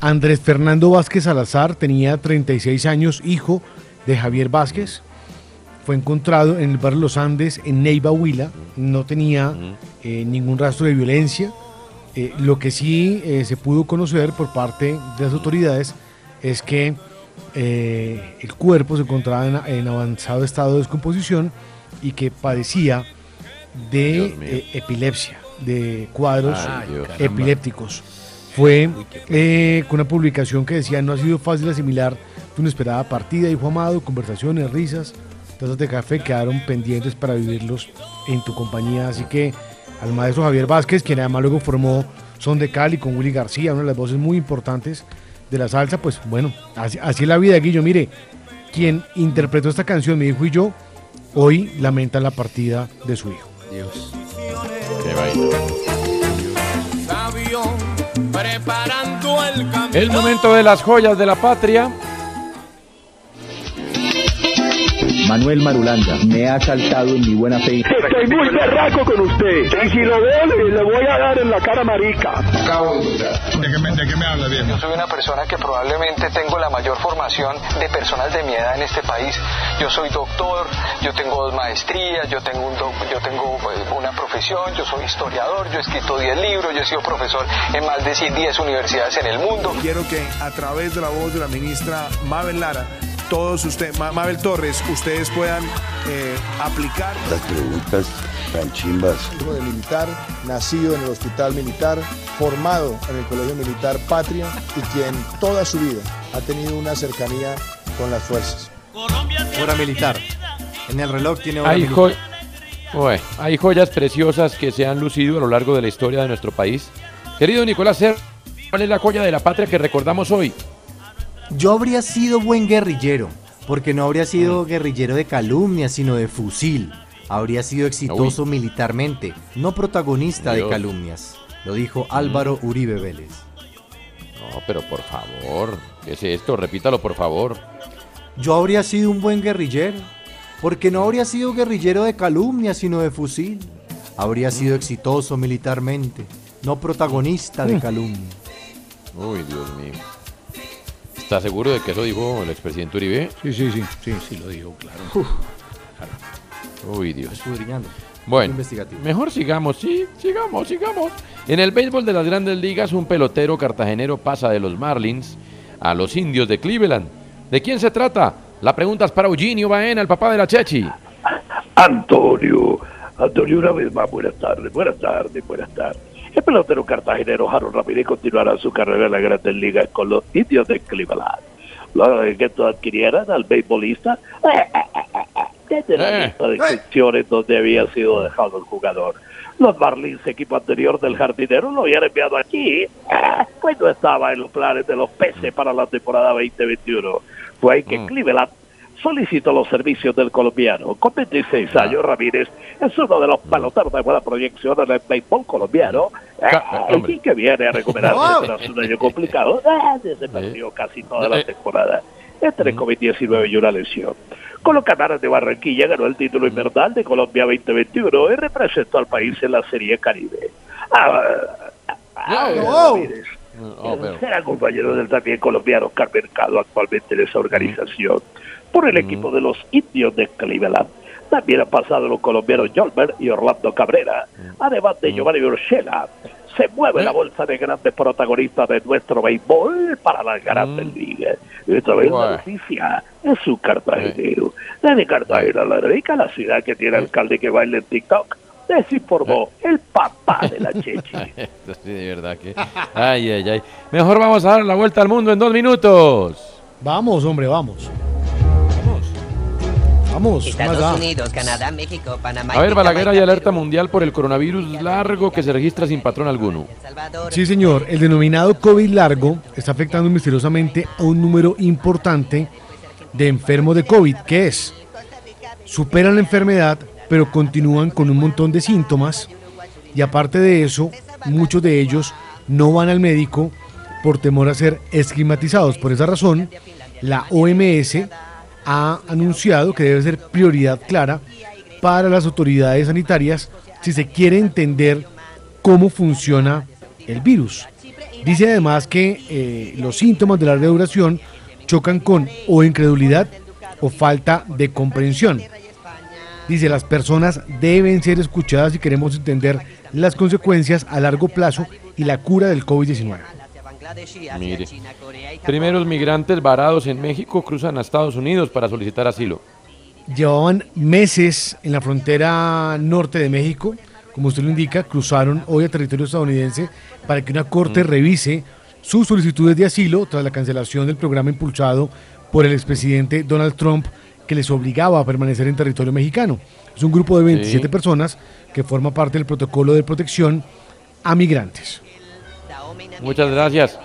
Andrés Fernando Vázquez Salazar tenía 36 años, hijo de Javier Vázquez. Fue encontrado en el barrio Los Andes, en Neiva, Huila. No tenía eh, ningún rastro de violencia. Eh, lo que sí eh, se pudo conocer por parte de las autoridades es que eh, el cuerpo se encontraba en, en avanzado estado de descomposición y que padecía de eh, epilepsia, de cuadros Ay, epilépticos. Fue eh, con una publicación que decía, no ha sido fácil asimilar tu inesperada partida, hijo amado, conversaciones, risas, tazas de café quedaron pendientes para vivirlos en tu compañía. Así que al maestro Javier Vázquez, quien además luego formó Son de Cali con Willy García, una de las voces muy importantes de la salsa, pues bueno, así, así es la vida, Guillo. Mire, quien interpretó esta canción, mi hijo y yo, hoy lamenta la partida de su hijo. Dios. Qué vaina. El momento de las joyas de la patria. Manuel Marulanda, me ha saltado en mi buena fe. Estoy muy berraco con usted. Y si lo veo, le, le voy a dar en la cara marica. ¿De qué me, de qué me habla, bien? Yo soy una persona que probablemente tengo la mayor formación de personas de mi edad en este país. Yo soy doctor, yo tengo dos maestrías, yo tengo, un doc- yo tengo pues, una profesión, yo soy historiador, yo he escrito 10 libros, yo he sido profesor en más de 10 universidades en el mundo. Quiero que a través de la voz de la ministra Mabel Lara, todos ustedes, Mabel Torres, ustedes puedan eh, aplicar. Las preguntas tan chimbas. Hijo de militar, nacido en el hospital militar, formado en el Colegio Militar Patria y quien toda su vida ha tenido una cercanía con las fuerzas. Hora militar. En el reloj tiene hora Hay, militar. jo- Ué, hay joyas preciosas que se han lucido a lo largo de la historia de nuestro país. Querido Nicolás Ser, ¿cuál es la joya de la patria que recordamos hoy? Yo habría sido buen guerrillero, porque no habría Mm. sido guerrillero de calumnia, sino de fusil. Habría sido exitoso militarmente, no protagonista de calumnias. Lo dijo Álvaro Uribe Vélez. No, pero por favor, ¿qué es esto? Repítalo, por favor. Yo habría sido un buen guerrillero, porque no habría sido guerrillero de calumnia, sino de fusil. Habría sido exitoso militarmente, no protagonista de Mm. calumnia. Uy, Dios mío. ¿Está seguro de que eso dijo el expresidente Uribe? Sí, sí, sí, sí, sí lo dijo, claro. Uy, Dios. Bueno, Investigativo. mejor sigamos, sí, sigamos, sigamos. En el béisbol de las grandes ligas, un pelotero cartagenero pasa de los Marlins a los indios de Cleveland. ¿De quién se trata? La pregunta es para Eugenio Baena, el papá de la Chechi. Antonio, Antonio, una vez más, buenas tardes, buenas tardes, buenas tardes. El pelotero cartagenero Jaro Ramírez continuará su carrera en la Grandes Ligas con los indios de Cleveland. Luego de que esto adquirieran al beisbolista desde la Eh. lista de excepciones donde había sido dejado el jugador. Los Marlins, equipo anterior del jardinero, lo habían enviado aquí, ah, pues no estaba en los planes de los peces para la temporada 2021. Fue ahí que Cleveland solicitó los servicios del colombiano. Con 26 años, Ramírez es uno de los peloteros de buena proyección en el béisbol colombiano. Ah, y que viene a recuperarse *laughs* tras un año complicado. *laughs* Ah, se perdió casi toda la temporada. Entre COVID-19 y una lesión. Con los Canaras de Barranquilla ganó el título invernal de Colombia 2021 y representó al país en la Serie Caribe. Ah, ah, Ramírez. Oh, pero- será compañero del también colombiano Carmen Mercado actualmente en esa organización por el equipo de los indios de Cleveland. También han pasado los colombianos Jolmer y Orlando Cabrera, además de Giovanni Urshela. Se mueve la bolsa de grandes protagonistas de nuestro béisbol para las grandes ligas. Esta vez la Bueno. noticia es un cartagenero. Desde Cartagena, la rica, la ciudad que tiene alcalde que baila en TikTok, desinformó el papá de la *laughs* Chechi. Esto sí, de verdad que. Ay, ay, ay. Mejor vamos a dar la vuelta al mundo en dos minutos. Vamos, hombre, vamos. Vamos. ¿qué más Estados? Unidos, Canadá, México, Panamá. A ver, Balaguer, hay alerta mundial por el coronavirus largo que se registra sin patrón alguno. Sí, señor. El denominado COVID largo está afectando misteriosamente a un número importante de enfermos de COVID. ¿Qué es? Superan la enfermedad, pero continúan con un montón de síntomas. Y aparte de eso, muchos de ellos no van al médico por temor a ser estigmatizados. Por esa razón, la OMS ha anunciado que debe ser prioridad clara para las autoridades sanitarias si se quiere entender cómo funciona el virus. Dice además que eh, los síntomas de larga duración chocan con o incredulidad o falta de comprensión. Dice, las personas deben ser escuchadas si queremos entender las consecuencias a largo plazo y la cura del COVID-19. Mire, primeros migrantes varados en México cruzan a Estados Unidos para solicitar asilo. Llevaban meses en la frontera norte de México, como usted lo indica, cruzaron hoy a territorio estadounidense para que una corte Mm. revise sus solicitudes de asilo tras la cancelación del programa impulsado por el expresidente Donald Trump que les obligaba a permanecer en territorio mexicano. Es un grupo de 27 Sí. personas que forma parte del protocolo de protección a migrantes. Muchas gracias.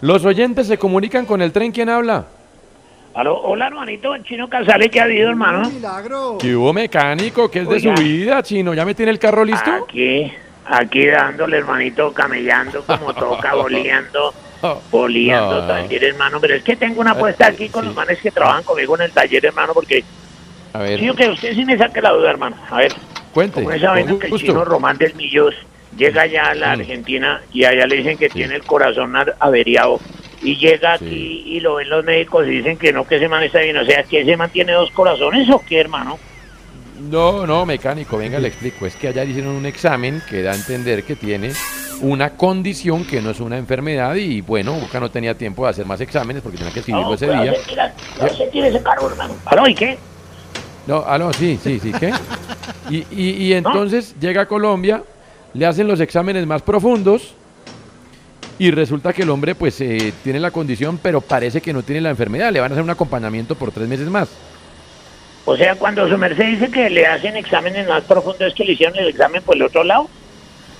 Los oyentes se comunican con el tren. ¿Quién habla? Aló, hola hermanito, el chino Casales, ¿qué ha habido hermano? ¿Qué hubo mecánico? ¿Qué es de su vida, chino? ¿Ya me tiene el carro listo? Aquí, aquí dándole hermanito, camellando como *laughs* toca, boleando, boleando No. taller hermano, pero es que tengo una apuesta aquí con los manes que trabajan conmigo en el taller hermano, porque A ver, sí, que usted sí me saque la duda hermano, a ver, cuente. como esa vaina que el chino Román del Millos llega allá a la. Argentina y allá le dicen que tiene el corazón averiado y llega aquí y lo ven los médicos y dicen que no, que ese man está bien, o sea, que ese man tiene dos corazones o qué hermano. No, no, mecánico, venga, le explico. Es que allá hicieron un examen que da a entender que tiene una condición que no es una enfermedad y bueno, Boca no tenía tiempo de hacer más exámenes porque tenía que escribirlo No, ese pero día. se tira- no se tire ese hermano. ¿Aló y qué? No, aló, sí, sí, sí, ¿qué? *laughs* Y, y- y entonces llega a Colombia, le hacen los exámenes más profundos y resulta que el hombre pues eh, tiene la condición, pero parece que no tiene la enfermedad. Le van a hacer un acompañamiento por tres meses más. O sea, cuando su merced dice que le hacen exámenes más profundos, es que le hicieron el examen por el otro lado.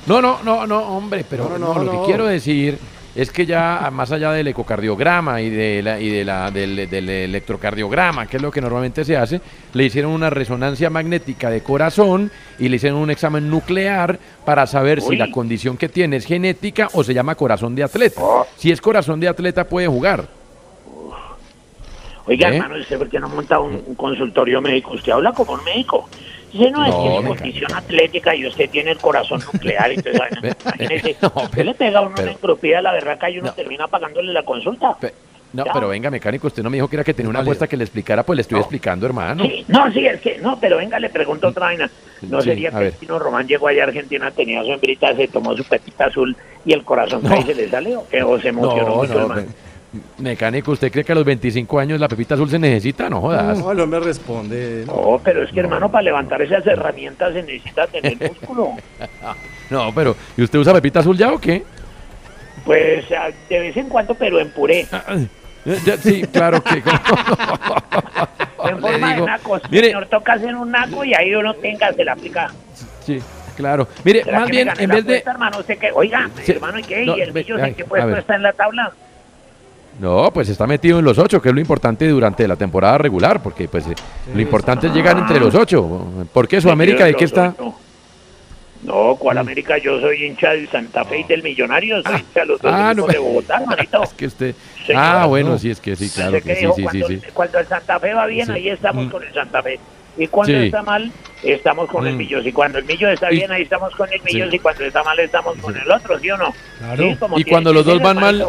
No, no, no, no, hombre, pero No, no, no, lo no. que quiero decir es que ya más allá del ecocardiograma y, de la, y de la, del, del electrocardiograma, que es lo que normalmente se hace, le hicieron una resonancia magnética de corazón y le hicieron un examen nuclear para saber si la condición que tiene es genética o se llama corazón de atleta. Si es corazón de atleta puede jugar. Oiga, ¿Eh? hermano, ¿usted por qué no monta un, un consultorio médico? Usted habla como un médico. Dice, no, es No, que me condición atlética y usted tiene el corazón nuclear. *laughs* vaina. Imagínese, *laughs* usted le pega a uno pero- una engrupida a la berraca y uno termina pagándole la consulta. No, Ya. pero venga, mecánico, usted no me dijo que era que tenía una apuesta que le explicara, pues le estoy explicando, hermano. Sí, no, sí, es que, no, pero venga, le pregunto otra vaina. ¿No Sí, sería que chino Román llegó allá a Argentina, tenía su hembrita, se tomó su pepita azul y el corazón No. ahí se le sale o, qué? o se emocionó No, mucho, no, hermano? Me- mecánico, ¿usted cree que a los 25 años la pepita azul se necesita? No jodas. No, el hombre responde. No, pero es que, hermano, para levantar esas herramientas se necesita tener *laughs* músculo. No, pero ¿y usted usa pepita azul ya o qué? Pues ah, de vez en cuando, pero en puré. Eh, ya, sí, claro que. *laughs* en forma de digo, naco. mire- Señor, toca hacer un naco y ahí uno tenga, se la aplica. Sí, claro. Mire, ¿Será más que me bien, en vez de. hermano, ¿usted qué? Oiga, Sí, hermano, ¿y qué? no, ¿Y el ve- millo ay, en qué puesto está en la tabla? No, pues está metido en los ocho, que es lo importante durante la temporada regular, porque pues eh, lo importante es llegar entre los ocho. ¿Por qué Sudamérica? ¿De qué está? No, ¿cuál América? Yo soy hincha del Santa Fe y del Millonario, soy hincha de los dos ah, no. de Bogotá, hermanito. Es que usted. Señor, ah, bueno, no. sí, es que sí, claro que que sí, cuando, sí. cuando el Santa Fe va bien, Sí. ahí estamos Mm. con el Santa Fe. Y cuando Sí. está mal, estamos con el Mm. Millos. Y cuando el Millos está Y- bien, ahí estamos con el Millos. Sí. Y cuando está mal, estamos con el otro, ¿sí o no? Claro. Y cuando los dos van mal.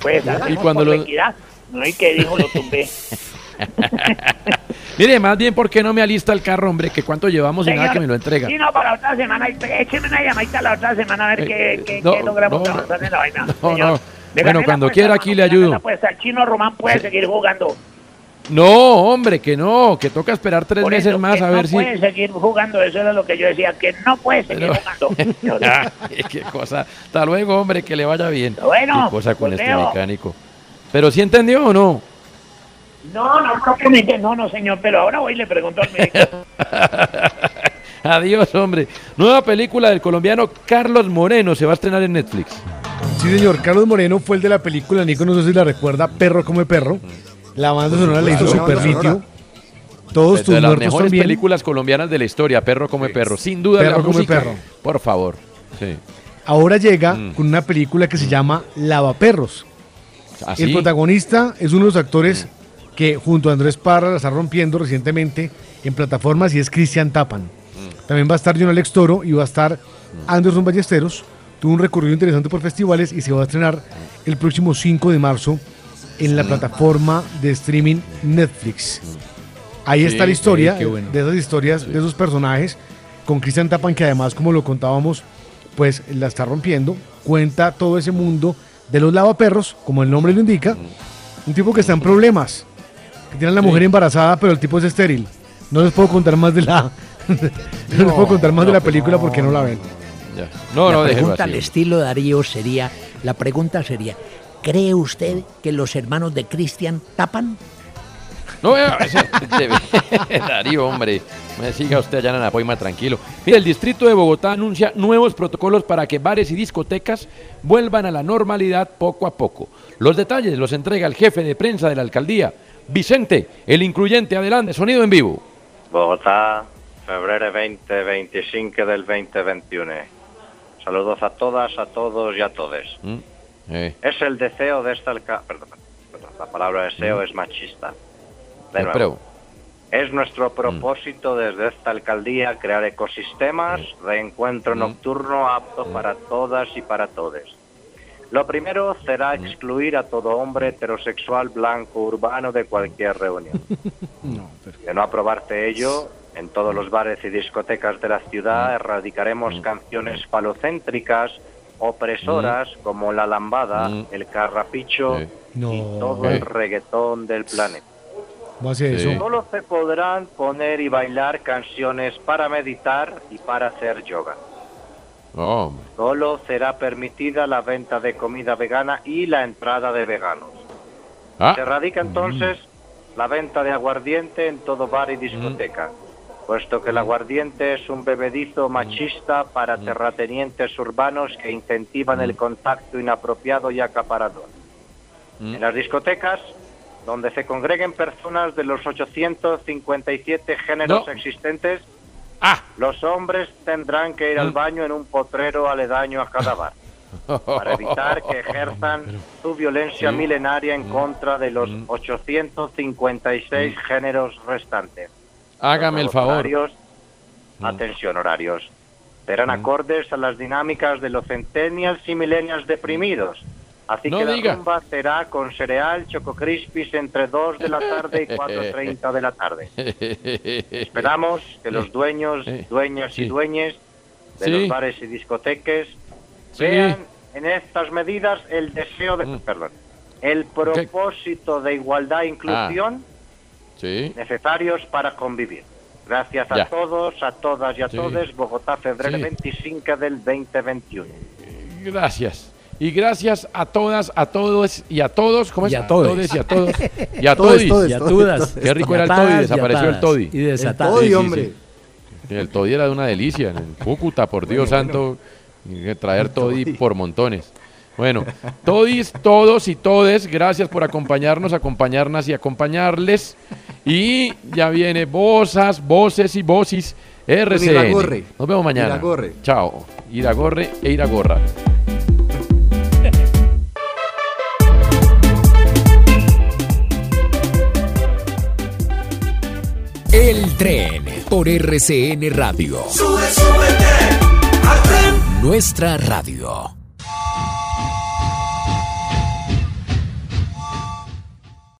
Pues Y cuando equidad. No hay que dijo, lo tumbé. *laughs* Mire, más bien, ¿por qué no me alista el carro, hombre? Que cuánto llevamos y nada Señor, que me lo entrega. Sí, no, para otra semana. Écheme una llamadita la otra semana a ver Eh, qué, eh, qué, no, qué logramos no, avanzar en la vaina. No, señor. no. Bueno, cuando apuesta, quiera aquí le ayudo. apuesta. El chino Román puede Sí. seguir jugando. No, hombre, que no, que toca esperar tres Por meses eso, más que a no ver si. puede seguir jugando, eso era lo que yo decía, que no puede seguir Pero- jugando. *laughs* Ay, *laughs* qué cosa. Hasta luego, hombre, que le vaya bien. Bueno, Qué cosa con pues este veo. mecánico. Pero sí entendió o no? No, no, propiamente, no, no, señor, pero ahora voy y le pregunto al médico. *laughs* Adiós, hombre. Nueva película del colombiano Carlos Moreno se va a estrenar en Netflix. Sí, señor. Carlos Moreno fue el de la película, Nico, no sé si la recuerda, Perro come perro. La banda sonora la hizo sonora. litio. Todos tus de las mejores también. películas colombianas de la historia, Perro come perro. Sin duda Perro la come música. perro. Por favor. Sí. Ahora llega Mm. con una película que se llama Lavaperros. ¿Así? El protagonista es uno de los actores que junto a Andrés Parra la está rompiendo recientemente en plataformas y es Cristian Tapan. También va a estar John Alex Toro y va a estar Anderson Ballesteros tuvo un recorrido interesante por festivales y se va a estrenar el próximo 5 de marzo en la plataforma de streaming Netflix. Ahí Sí, está la historia sí, qué bueno. de esas historias, de esos personajes, con Cristian Tapan, que además, como lo contábamos, pues la está rompiendo. Cuenta todo ese mundo de los lavaperros, como el nombre lo indica. Un tipo que está en problemas, que tiene a la Sí. mujer embarazada, pero el tipo es estéril. No les puedo contar más de la, *laughs* no, les puedo contar más de la película porque no la ven. No, la no, pregunta al estilo Darío sería, la pregunta sería, ¿cree usted que los hermanos de Cristian tapan? No, Darío, hombre, me siga usted allá en Anapoima tranquilo. Mira, el distrito de Bogotá anuncia nuevos protocolos para que bares y discotecas vuelvan a la normalidad poco a poco. Los detalles los entrega el jefe de prensa de la alcaldía, Vicente, el incluyente. Adelante, sonido en vivo. Bogotá, febrero 20-25 del 2021. Saludos a todas, a todos y a todes. Eh, Es el deseo de esta alcaldía... Perdón, perdón, la palabra deseo es machista. De eh, nuevo. pero, Es nuestro propósito desde esta alcaldía crear ecosistemas de encuentro nocturno apto para todas y para todes. Lo primero será excluir a todo hombre heterosexual blanco urbano de cualquier reunión. *laughs* De no aprobarse ello, en todos los bares y discotecas de la ciudad erradicaremos canciones falocéntricas, opresoras como la lambada, el carrapicho No. y todo el reggaetón del planeta. ¿Cómo hace eso? Solo se podrán poner y bailar canciones para meditar y para hacer yoga. hombre. Solo será permitida la venta de comida vegana y la entrada de veganos. Ah. Se radica entonces la venta de aguardiente en todo bar y discoteca, puesto que el aguardiente es un bebedizo machista para terratenientes urbanos que incentivan el contacto inapropiado y acaparador. En las discotecas, donde se congreguen personas de los 857 géneros No. existentes, los hombres tendrán que ir al baño en un potrero aledaño a cada bar, para evitar que *laughs* ejerzan su violencia Sí. milenaria en contra de los 856 géneros restantes. Hágame el favor. horarios, atención, horarios. Serán acordes a las dinámicas de los centennials y millennials deprimidos. Así No que la diga. rumba será con cereal, choco crispies entre 2 de la tarde y 4.30 *laughs* de la tarde. *laughs* Esperamos que los dueños, dueñas y Sí. dueñes de Sí. los bares y discoteques Sí. vean en estas medidas el deseo de, perdón, el propósito de igualdad e inclusión Sí. necesarios para convivir. Gracias a Ya. todos, a todas y a Sí. todos, Bogotá, febrero Sí. 25 del 2021. Gracias. Y gracias a todas, a todos y a todos. ¿Cómo es? Y a. Todes y a todos. *laughs* Y a todes, Y a todas. Qué rico era el toddy, y desapareció el toddy. Y desatadas. Sí, El toddy, hombre. El toddy era de una delicia. En Cúcuta, por Dios santo. Traer toddy por montones. Bueno, todis, todos y todes, gracias por acompañarnos, acompañarnos y acompañarles. Y ya viene Bozas, Voces y Vocis RCN. Nos vemos mañana. Iragorre. Chao. Iragorre e Iragorra. El tren por RCN Radio. Sube, súbete al tren. Nuestra radio.